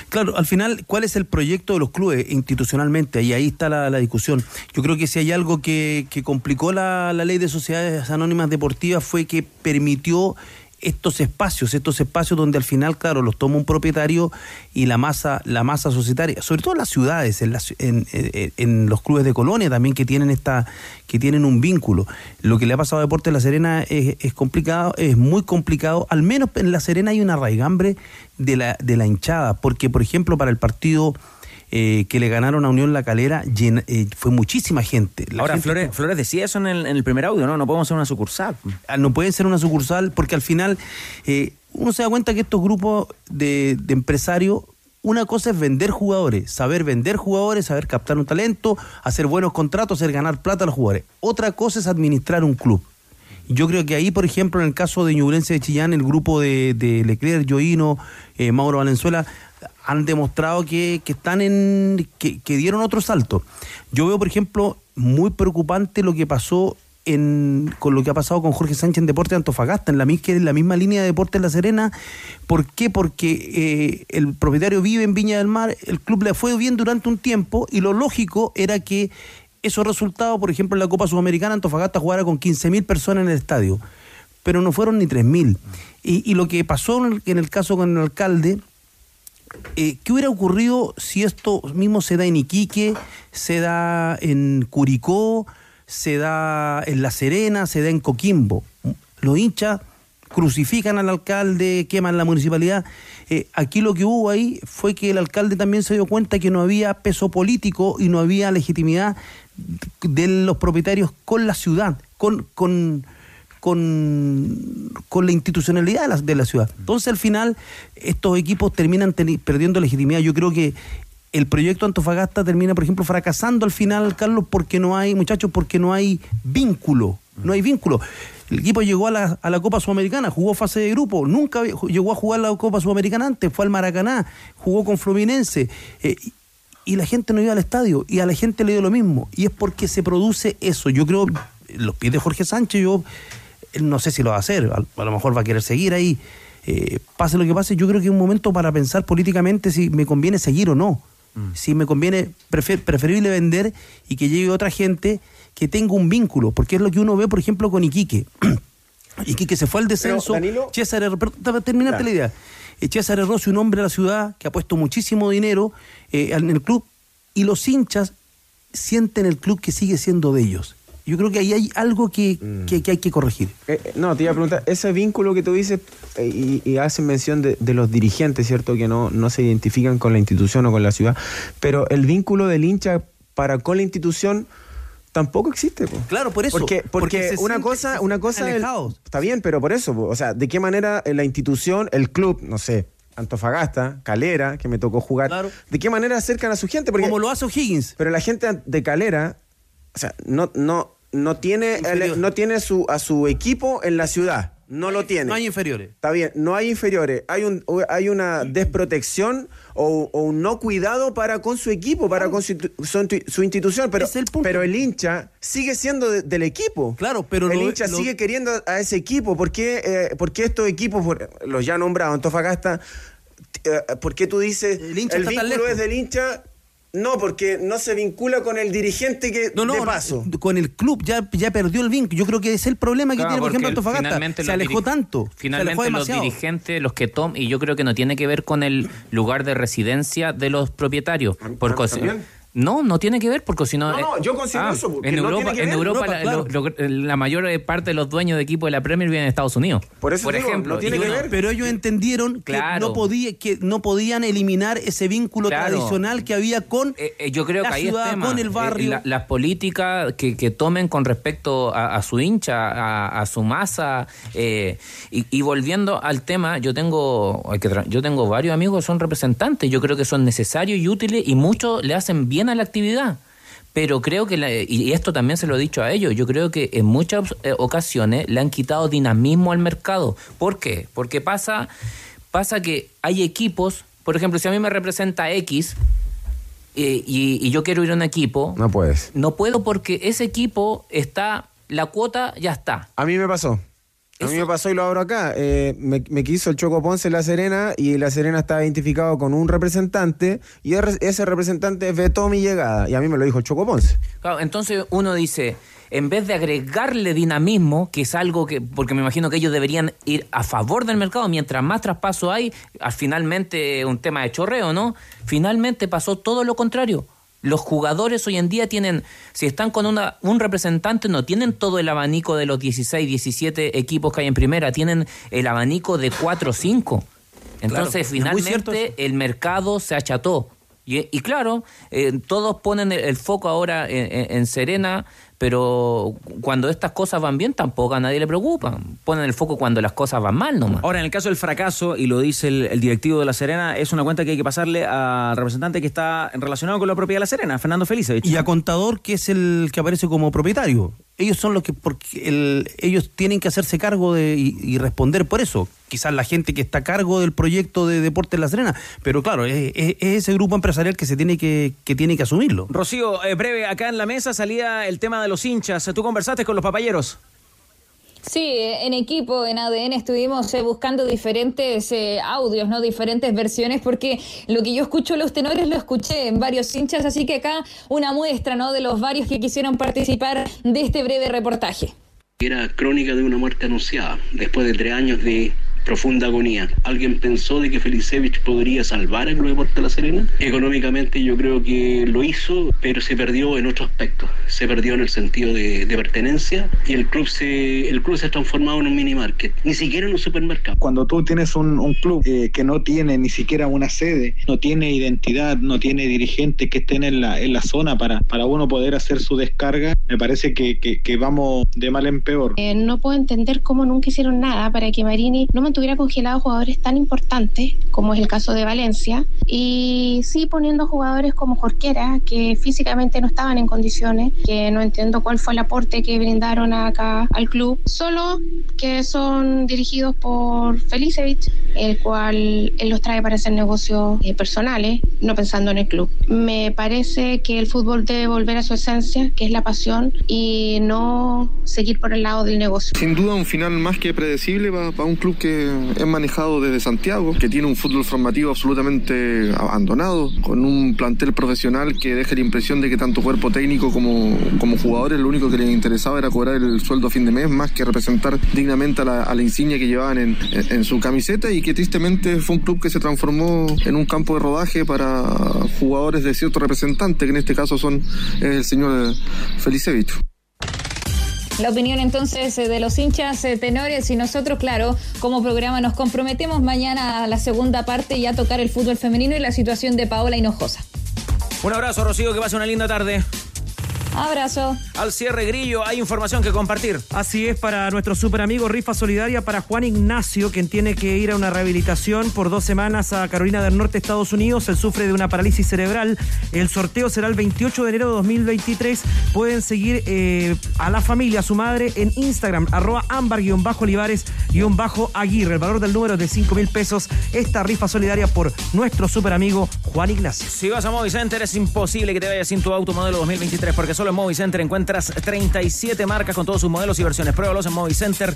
Claro, al final, ¿cuál es el proyecto de los clubes institucionalmente? Y ahí está la, discusión. Yo creo que si hay algo que, complicó la ley de sociedades anónimas deportivas fue que permitió estos espacios, estos espacios donde al final, claro, los toma un propietario y la masa, la masa societaria, sobre todo en las ciudades, en, las- en, en- en los clubes de colonia también que tienen esta, que tienen un vínculo. Lo que le ha pasado a Deportes de La Serena es, es complicado, es muy complicado. Al menos en La Serena hay una raigambre de la, de la hinchada, porque por ejemplo para el partido eh, que le ganaron a Unión La Calera llena- eh, fue muchísima gente. La Ahora, gente- Flores, Flores decía eso en el, en el primer audio, ¿no? No podemos ser una sucursal. Ah, no pueden ser una sucursal porque al final eh, uno se da cuenta que estos grupos de, de empresarios, una cosa es vender jugadores, saber vender jugadores, saber captar un talento, hacer buenos contratos, hacer ganar plata a los jugadores. Otra cosa es administrar un club. Yo creo que ahí, por ejemplo, en el caso de Ñublense de Chillán, el grupo de, de Leclerc, Joino, eh, Mauro Valenzuela, han demostrado que, que están en. Que, dieron otro salto. Yo veo, por ejemplo, muy preocupante lo que pasó en, con lo que ha pasado con Jorge Sánchez en Deportes de Antofagasta, en la, misma línea de Deportes La Serena. ¿Por qué? Porque eh, el propietario vive en Viña del Mar, el club le fue bien durante un tiempo y lo lógico era que esos resultados, por ejemplo, en la Copa Sudamericana, Antofagasta jugara con 15.000 personas en el estadio, pero no fueron ni 3.000. Y, y lo que pasó en en el caso con el alcalde, eh, ¿qué hubiera ocurrido si esto mismo se da en Iquique, se da en Curicó, se da en La Serena, se da en Coquimbo? Los hinchas crucifican al alcalde, queman la municipalidad. Eh, aquí lo que hubo ahí fue que el alcalde también se dio cuenta que no había peso político y no había legitimidad de los propietarios con la ciudad, con, con, con, con la institucionalidad de la, de la ciudad. Entonces al final estos equipos terminan perdiendo legitimidad. Yo creo que el proyecto Antofagasta termina, por ejemplo, fracasando al final, Carlos, porque no hay, muchachos, porque no hay vínculo. No hay vínculo. El equipo llegó a la, a la Copa Sudamericana, jugó fase de grupo, nunca llegó a jugar la Copa Sudamericana antes, fue al Maracaná, jugó con Fluminense. eh, y- la gente no iba al estadio y a la gente le dio lo mismo. Y es porque se produce eso. Yo creo, los pies de Jorge Sánchez, yo él no sé si lo va a hacer, a, a lo mejor va a querer seguir ahí. Eh, pase lo que pase, yo creo que es un momento para pensar políticamente si me conviene seguir o no. Si me conviene, prefer- preferible vender y que llegue otra gente que tenga un vínculo, porque es lo que uno ve, por ejemplo, con Iquique. Iquique se fue al descenso. César, para terminarte Claro. la idea. Eh, César Rossi, un hombre de la ciudad que ha puesto muchísimo dinero eh, en el club, y los hinchas sienten el club que sigue siendo de ellos. Yo creo que ahí hay algo que, que- que hay que corregir. Eh, eh, no, te iba a preguntar, ese vínculo que tú dices eh, y, y hacen mención de, de los dirigentes, ¿cierto? Que no, no se identifican con la institución o con la ciudad, pero el vínculo del hincha para con la institución tampoco existe. po. Claro, por eso. Porque, porque, Porque se una cosa, una cosa el- está bien, pero por eso, po. o sea, ¿de qué manera la institución, el club, no sé, Antofagasta, Calera, que me tocó jugar, ¿de qué manera acercan a su gente? Porque, Como lo hace O'Higgins. Pero la gente de Calera, o sea, no, no, no tiene, no tiene su, a su equipo en la ciudad. No lo tiene. No hay inferiores. Está bien, no hay inferiores. Hay, un, hay una desprotección o, o un no cuidado para con su equipo, para con su, su, su institución. Pero, pero el hincha sigue siendo de- del equipo. Claro, pero el lo- hincha lo- sigue queriendo a ese equipo. ¿Por qué, eh, por qué estos equipos, los ya nombrados, Antofagasta, eh, ¿por qué tú dices el, hincha vínculo lejos? es del hincha? No, porque no se vincula con el dirigente que No, no, de paso. con el club ya, ya perdió el vínculo. Yo creo que es el problema que Claro, tiene, por ejemplo, Antofagasta. finalmente Se los alejó tanto. Finalmente alejó los dirigentes, los que toman, y yo creo que no tiene que ver con el lugar de residencia de los propietarios. Si- ¿también? No, no tiene que ver porque si no... No, no, eh, yo considero eso, porque En no Europa, tiene que en ver. Europa, Europa, la, lo- lo- la mayor eh, parte de los dueños de equipo de la Premier viven en Estados Unidos. Por eso digo, ejemplo. no tiene que uno- ver. Pero ellos entendieron Claro. que, no podía, que no podían eliminar ese vínculo Claro. tradicional que había con Eh, yo creo la que ahí ciudad, es tema. con el Eh, barrio. la- las políticas que, que tomen con respecto a, a su hincha, a, a su masa. eh, y, y volviendo al tema, yo tengo, hay que tra- yo tengo varios amigos que son representantes. Yo creo que son necesarios y útiles y muchos le hacen bien a la actividad. Pero creo que, la- y esto también se lo he dicho a ellos, yo creo que en muchas eh, ocasiones le han quitado dinamismo al mercado. ¿Por qué? Porque pasa, pasa que hay equipos, por ejemplo, si a mí me representa X, eh, y, y yo quiero ir a un equipo, No puedes. no puedo porque ese equipo está, la cuota ya está. A mí me pasó. A mí me pasó y lo abro acá. Eh, me, me quiso el Choco Ponce en La Serena y La Serena estaba identificado con un representante y ese representante vetó mi llegada. Y a mí me lo dijo el Choco Ponce. Claro, entonces uno dice, en vez de agregarle dinamismo, que es algo que, porque me imagino que ellos deberían ir a favor del mercado, mientras más traspaso hay, al finalmente un tema de chorreo, ¿no? Finalmente pasó todo lo contrario. Los jugadores hoy en día tienen, si están con una, un representante, no tienen todo el abanico de los 16, 17 equipos que hay en primera, tienen el abanico de 4 o 5. Entonces, Claro, finalmente, el mercado se acható. Y, y claro, eh, todos ponen el, el foco ahora en, en- en Serena, pero cuando estas cosas van bien tampoco a nadie le preocupa. Ponen el foco cuando las cosas van mal nomás. Ahora, en el caso del fracaso, y lo dice el, el directivo de La Serena, es una cuenta que hay que pasarle al representante que está relacionado con la propiedad de La Serena, Fernando Felicevich. Y a Contador, que es el que aparece como propietario. Ellos son los que, porque el- ellos tienen que hacerse cargo de, y, y responder por eso. Quizás la gente que está a cargo del proyecto de Deportes La Serena. Pero claro, es, es- es ese grupo empresarial que se tiene que, que tiene que asumirlo. Rocío, eh, breve, acá en la mesa salía el tema de los hinchas. ¿Tú conversaste con los papayeros? Sí, en equipo, en ADN, estuvimos eh, buscando diferentes eh, audios, ¿no? Diferentes versiones, porque lo que yo escucho los tenores lo escuché en varios hinchas, así que acá una muestra, ¿no? De los varios que quisieron participar de este breve reportaje. Era crónica de una muerte anunciada. Después de tres años de profunda agonía. ¿Alguien pensó de que Felicevich podría salvar el Club Deportes La Serena? Económicamente yo creo que lo hizo, pero se perdió en otro aspecto. Se perdió en el sentido de, de pertenencia y el club se el club se ha transformado en un mini market, ni siquiera en un supermercado. Cuando tú tienes un, un club eh, que no tiene ni siquiera una sede, no tiene identidad, no tiene dirigentes que estén en la, en la zona para, para uno poder hacer su descarga, me parece que, que, que vamos de mal en peor. Eh, no puedo entender cómo nunca hicieron nada para que Marini no mantuviera congelados jugadores tan importantes como es el caso de Valencia y sí poniendo jugadores como Jorquera que físicamente no estaban en condiciones, que no entiendo cuál fue el aporte que brindaron acá al club, solo que son dirigidos por Felicevich, el cual él los trae para hacer negocios eh, personales, no pensando en el club. Me parece que el fútbol debe volver a su esencia, que es la pasión, y no seguir por el lado del negocio. Sin duda un final más que predecible para un club que es manejado desde Santiago, que tiene un fútbol formativo absolutamente abandonado, con un plantel profesional que deja la impresión de que tanto cuerpo técnico como, como jugadores lo único que les interesaba era cobrar el sueldo a fin de mes más que representar dignamente a la, a la insignia que llevaban en, en, en su camiseta y que tristemente fue un club que se transformó en un campo de rodaje para jugadores de cierto representante, que en este caso son el señor Felicevich. La opinión entonces eh, de los hinchas eh, tenores y nosotros, claro, como programa nos comprometemos mañana a la segunda parte y a tocar el fútbol femenino y la situación de Paola Hinojosa. Un abrazo, Rocío, que pase una linda tarde. Abrazo. Al cierre, Grillo, hay información que compartir. Así es, para nuestro super amigo Rifa Solidaria, para Juan Ignacio, quien tiene que ir a una rehabilitación por dos semanas a Carolina del Norte, Estados Unidos. Él sufre de una parálisis cerebral. El sorteo será el 28 de enero de 2023. Pueden seguir eh, a la familia, a su madre, en Instagram, arroba ámbar-olivares-aguirre. El valor del número es de 5 mil pesos. Esta rifa solidaria por nuestro super amigo Juan Ignacio. Si vas a Movicenter, es imposible que te vayas sin tu auto modelo 2023, porque solo en Movicenter encuentras 37 marcas con todos sus modelos y versiones. Pruébalos en Movicenter,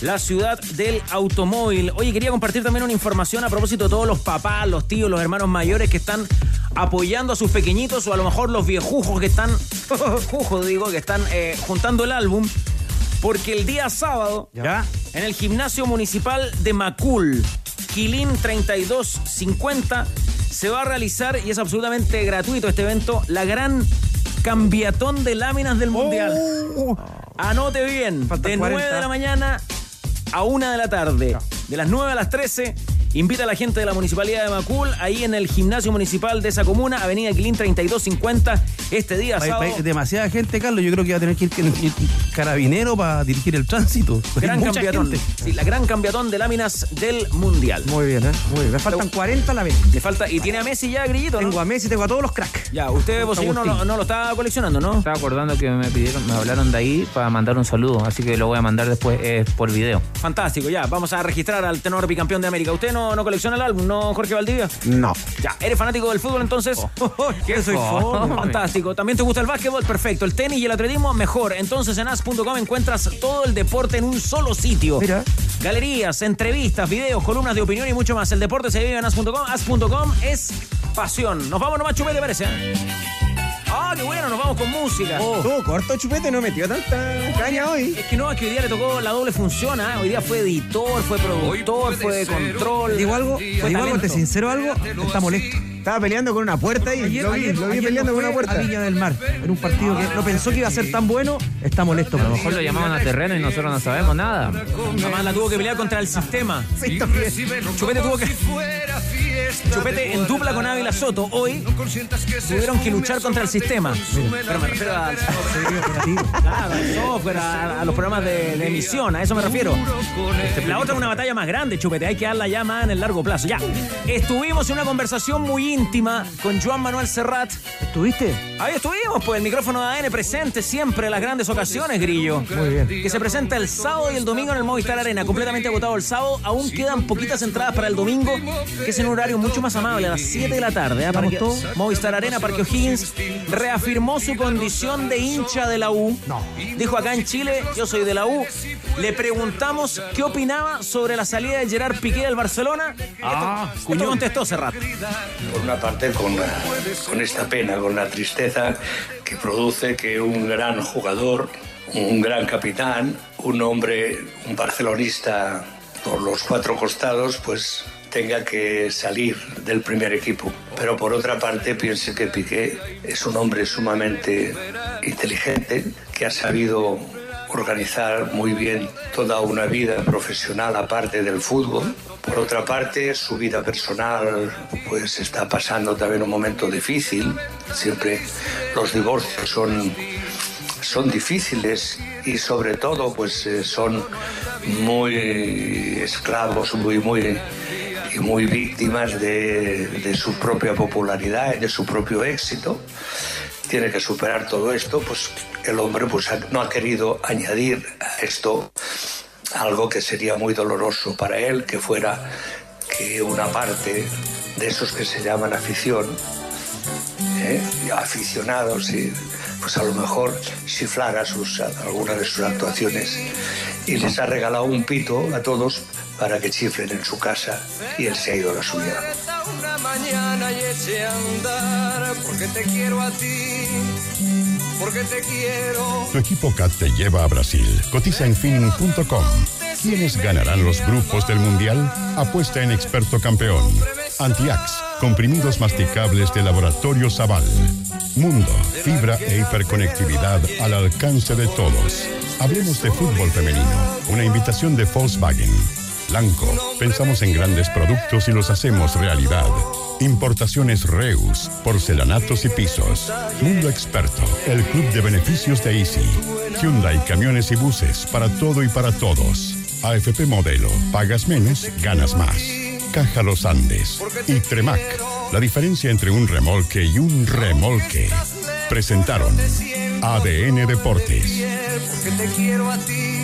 la ciudad del automóvil. Oye, quería compartir también una información a propósito de todos los papás, los tíos, los hermanos mayores que están apoyando a sus pequeñitos o a lo mejor los viejujos que están, jujos digo, que están eh, juntando el álbum. Porque el día sábado, ¿Ya? en el gimnasio municipal de Macul, Quilín 3250, se va a realizar, y es absolutamente gratuito este evento, la gran cambiatón de láminas del Mundial. Anote bien, de 9 de la mañana a 1 de la tarde, de las 9 a las 13. Invita a la gente de la Municipalidad de Macul, ahí en el gimnasio municipal de esa comuna, Avenida Quilín 3250, este día sábado. va- demasiada gente, Carlos. Yo creo que va a tener que ir carabinero para dirigir el tránsito. Gran gente. Sí, la gran cambiatón de láminas del Mundial. Muy bien, ¿eh? Muy bien. Me faltan 40 a la vez. Le falta, y tiene a Messi ya, Grillito, ¿no? Tengo a Messi, tengo a todos los cracks. Ya, usted, vos, no, no, no lo está coleccionando, ¿no? Estaba acordando que me pidieron, me hablaron de ahí para mandar un saludo, así que lo voy a mandar después eh, por video. Fantástico, ya. Vamos a registrar al tenor bicampeón de América. ¿Usted no, no colecciona el álbum, no, Jorge Valdivia? No. Ya, ¿eres fanático del fútbol entonces? ¿Qué soy fome? Fantástico. ¿También te gusta el básquetbol? Perfecto. El tenis y el atletismo, mejor. Entonces en as.com encuentras todo el deporte en un solo sitio. Mira. Galerías, entrevistas, videos, columnas de opinión y mucho más. El deporte se vive en as.com. As.com es pasión. Nos vamos nomás, chupete, parece. ¿Eh? Ah, qué bueno, nos vamos con música. Estuvo corto, chupete, no metió tanta caña hoy. Es que no, es que hoy día le tocó la doble función, ¿ah? Hoy día fue editor, fue productor, fue de control. Digo algo, fue digo algo, te sincero algo, está molesto. Estaba peleando con una puerta y Ayer, lo vi, ayer- lo vi ayer peleando no con una puerta. A Viña del Mar, en un partido que no pensó que iba a ser tan bueno, está molesto. A lo mejor lo llamaban a terreno y nosotros no sabemos nada. Además la tuvo que pelear contra el sistema. Sí, también. Chupete tuvo que. Chupete en dupla con Ávila Soto. Hoy tuvieron que luchar contra el sistema. Pero me refiero al Claro, al software, a, a los programas de, de emisión, a eso me refiero. La otra es una batalla más grande, Chupete, hay que darla ya más en el largo plazo. Ya, estuvimos en una conversación muy íntima con Joan Manuel Serrat. ¿Estuviste? Ahí estuvimos, pues el micrófono de ADN presente siempre en las grandes ocasiones, Grillo. Muy bien. Que se presenta el sábado y el domingo en el Movistar Arena, completamente agotado el sábado. Aún quedan poquitas entradas para el domingo, que es en un horario mucho más amable, a las 7 de la tarde. ¿eh? ¿Vamos Parque- todos? Movistar Arena, Parque O'Higgins, reafirmó su condición de hincha de la U. No. Dijo acá en Chile, yo soy de la U. Le preguntamos qué opinaba sobre la salida de Gerard Piqué del Barcelona. Ah, esto, esto contestó Serrat. Por una parte, con, la- con esta pena, con la tristeza que produce que un gran jugador, un gran capitán, un hombre, un barcelonista por los cuatro costados, pues tenga que salir del primer equipo. Pero por otra parte, piense que Piqué es un hombre sumamente inteligente, que ha sabido organizar muy bien toda una vida profesional aparte del fútbol. Por otra parte, su vida personal pues está pasando también un momento difícil. Siempre los divorcios son, son difíciles y sobre todo pues eh, son muy esclavos, muy, muy, y muy víctimas de, su propia popularidad y de su propio éxito. Tiene que superar todo esto, pues el hombre pues, no ha querido añadir a esto algo que sería muy doloroso para él, que fuera que una parte de esos que se llaman afición, ¿eh? aficionados, y, pues a lo mejor chiflara sus, algunas de sus actuaciones y les ha regalado un pito a todos para que chiflen en su casa y él se ha ido a la suya. A a porque te quiero. Tu equipo CAT te lleva a Brasil. Cotiza en fin.com. ¿Quiénes ganarán los grupos del Mundial? Apuesta en experto campeón. Antiax, comprimidos masticables de Laboratorio Zaval. Mundo, fibra e hiperconectividad al alcance de todos. Hablemos de fútbol femenino. Una invitación de Volkswagen. Blanco, pensamos en grandes productos y los hacemos realidad. Importaciones Reus, porcelanatos y pisos. Mundo Experto, el club de beneficios de Easy. Hyundai, camiones y buses, para todo y para todos. AFP Modelo, pagas menos, ganas más. Caja Los Andes y Tremac, la diferencia entre un remolque y un remolque. Presentaron ADN Deportes. Porque te quiero a ti,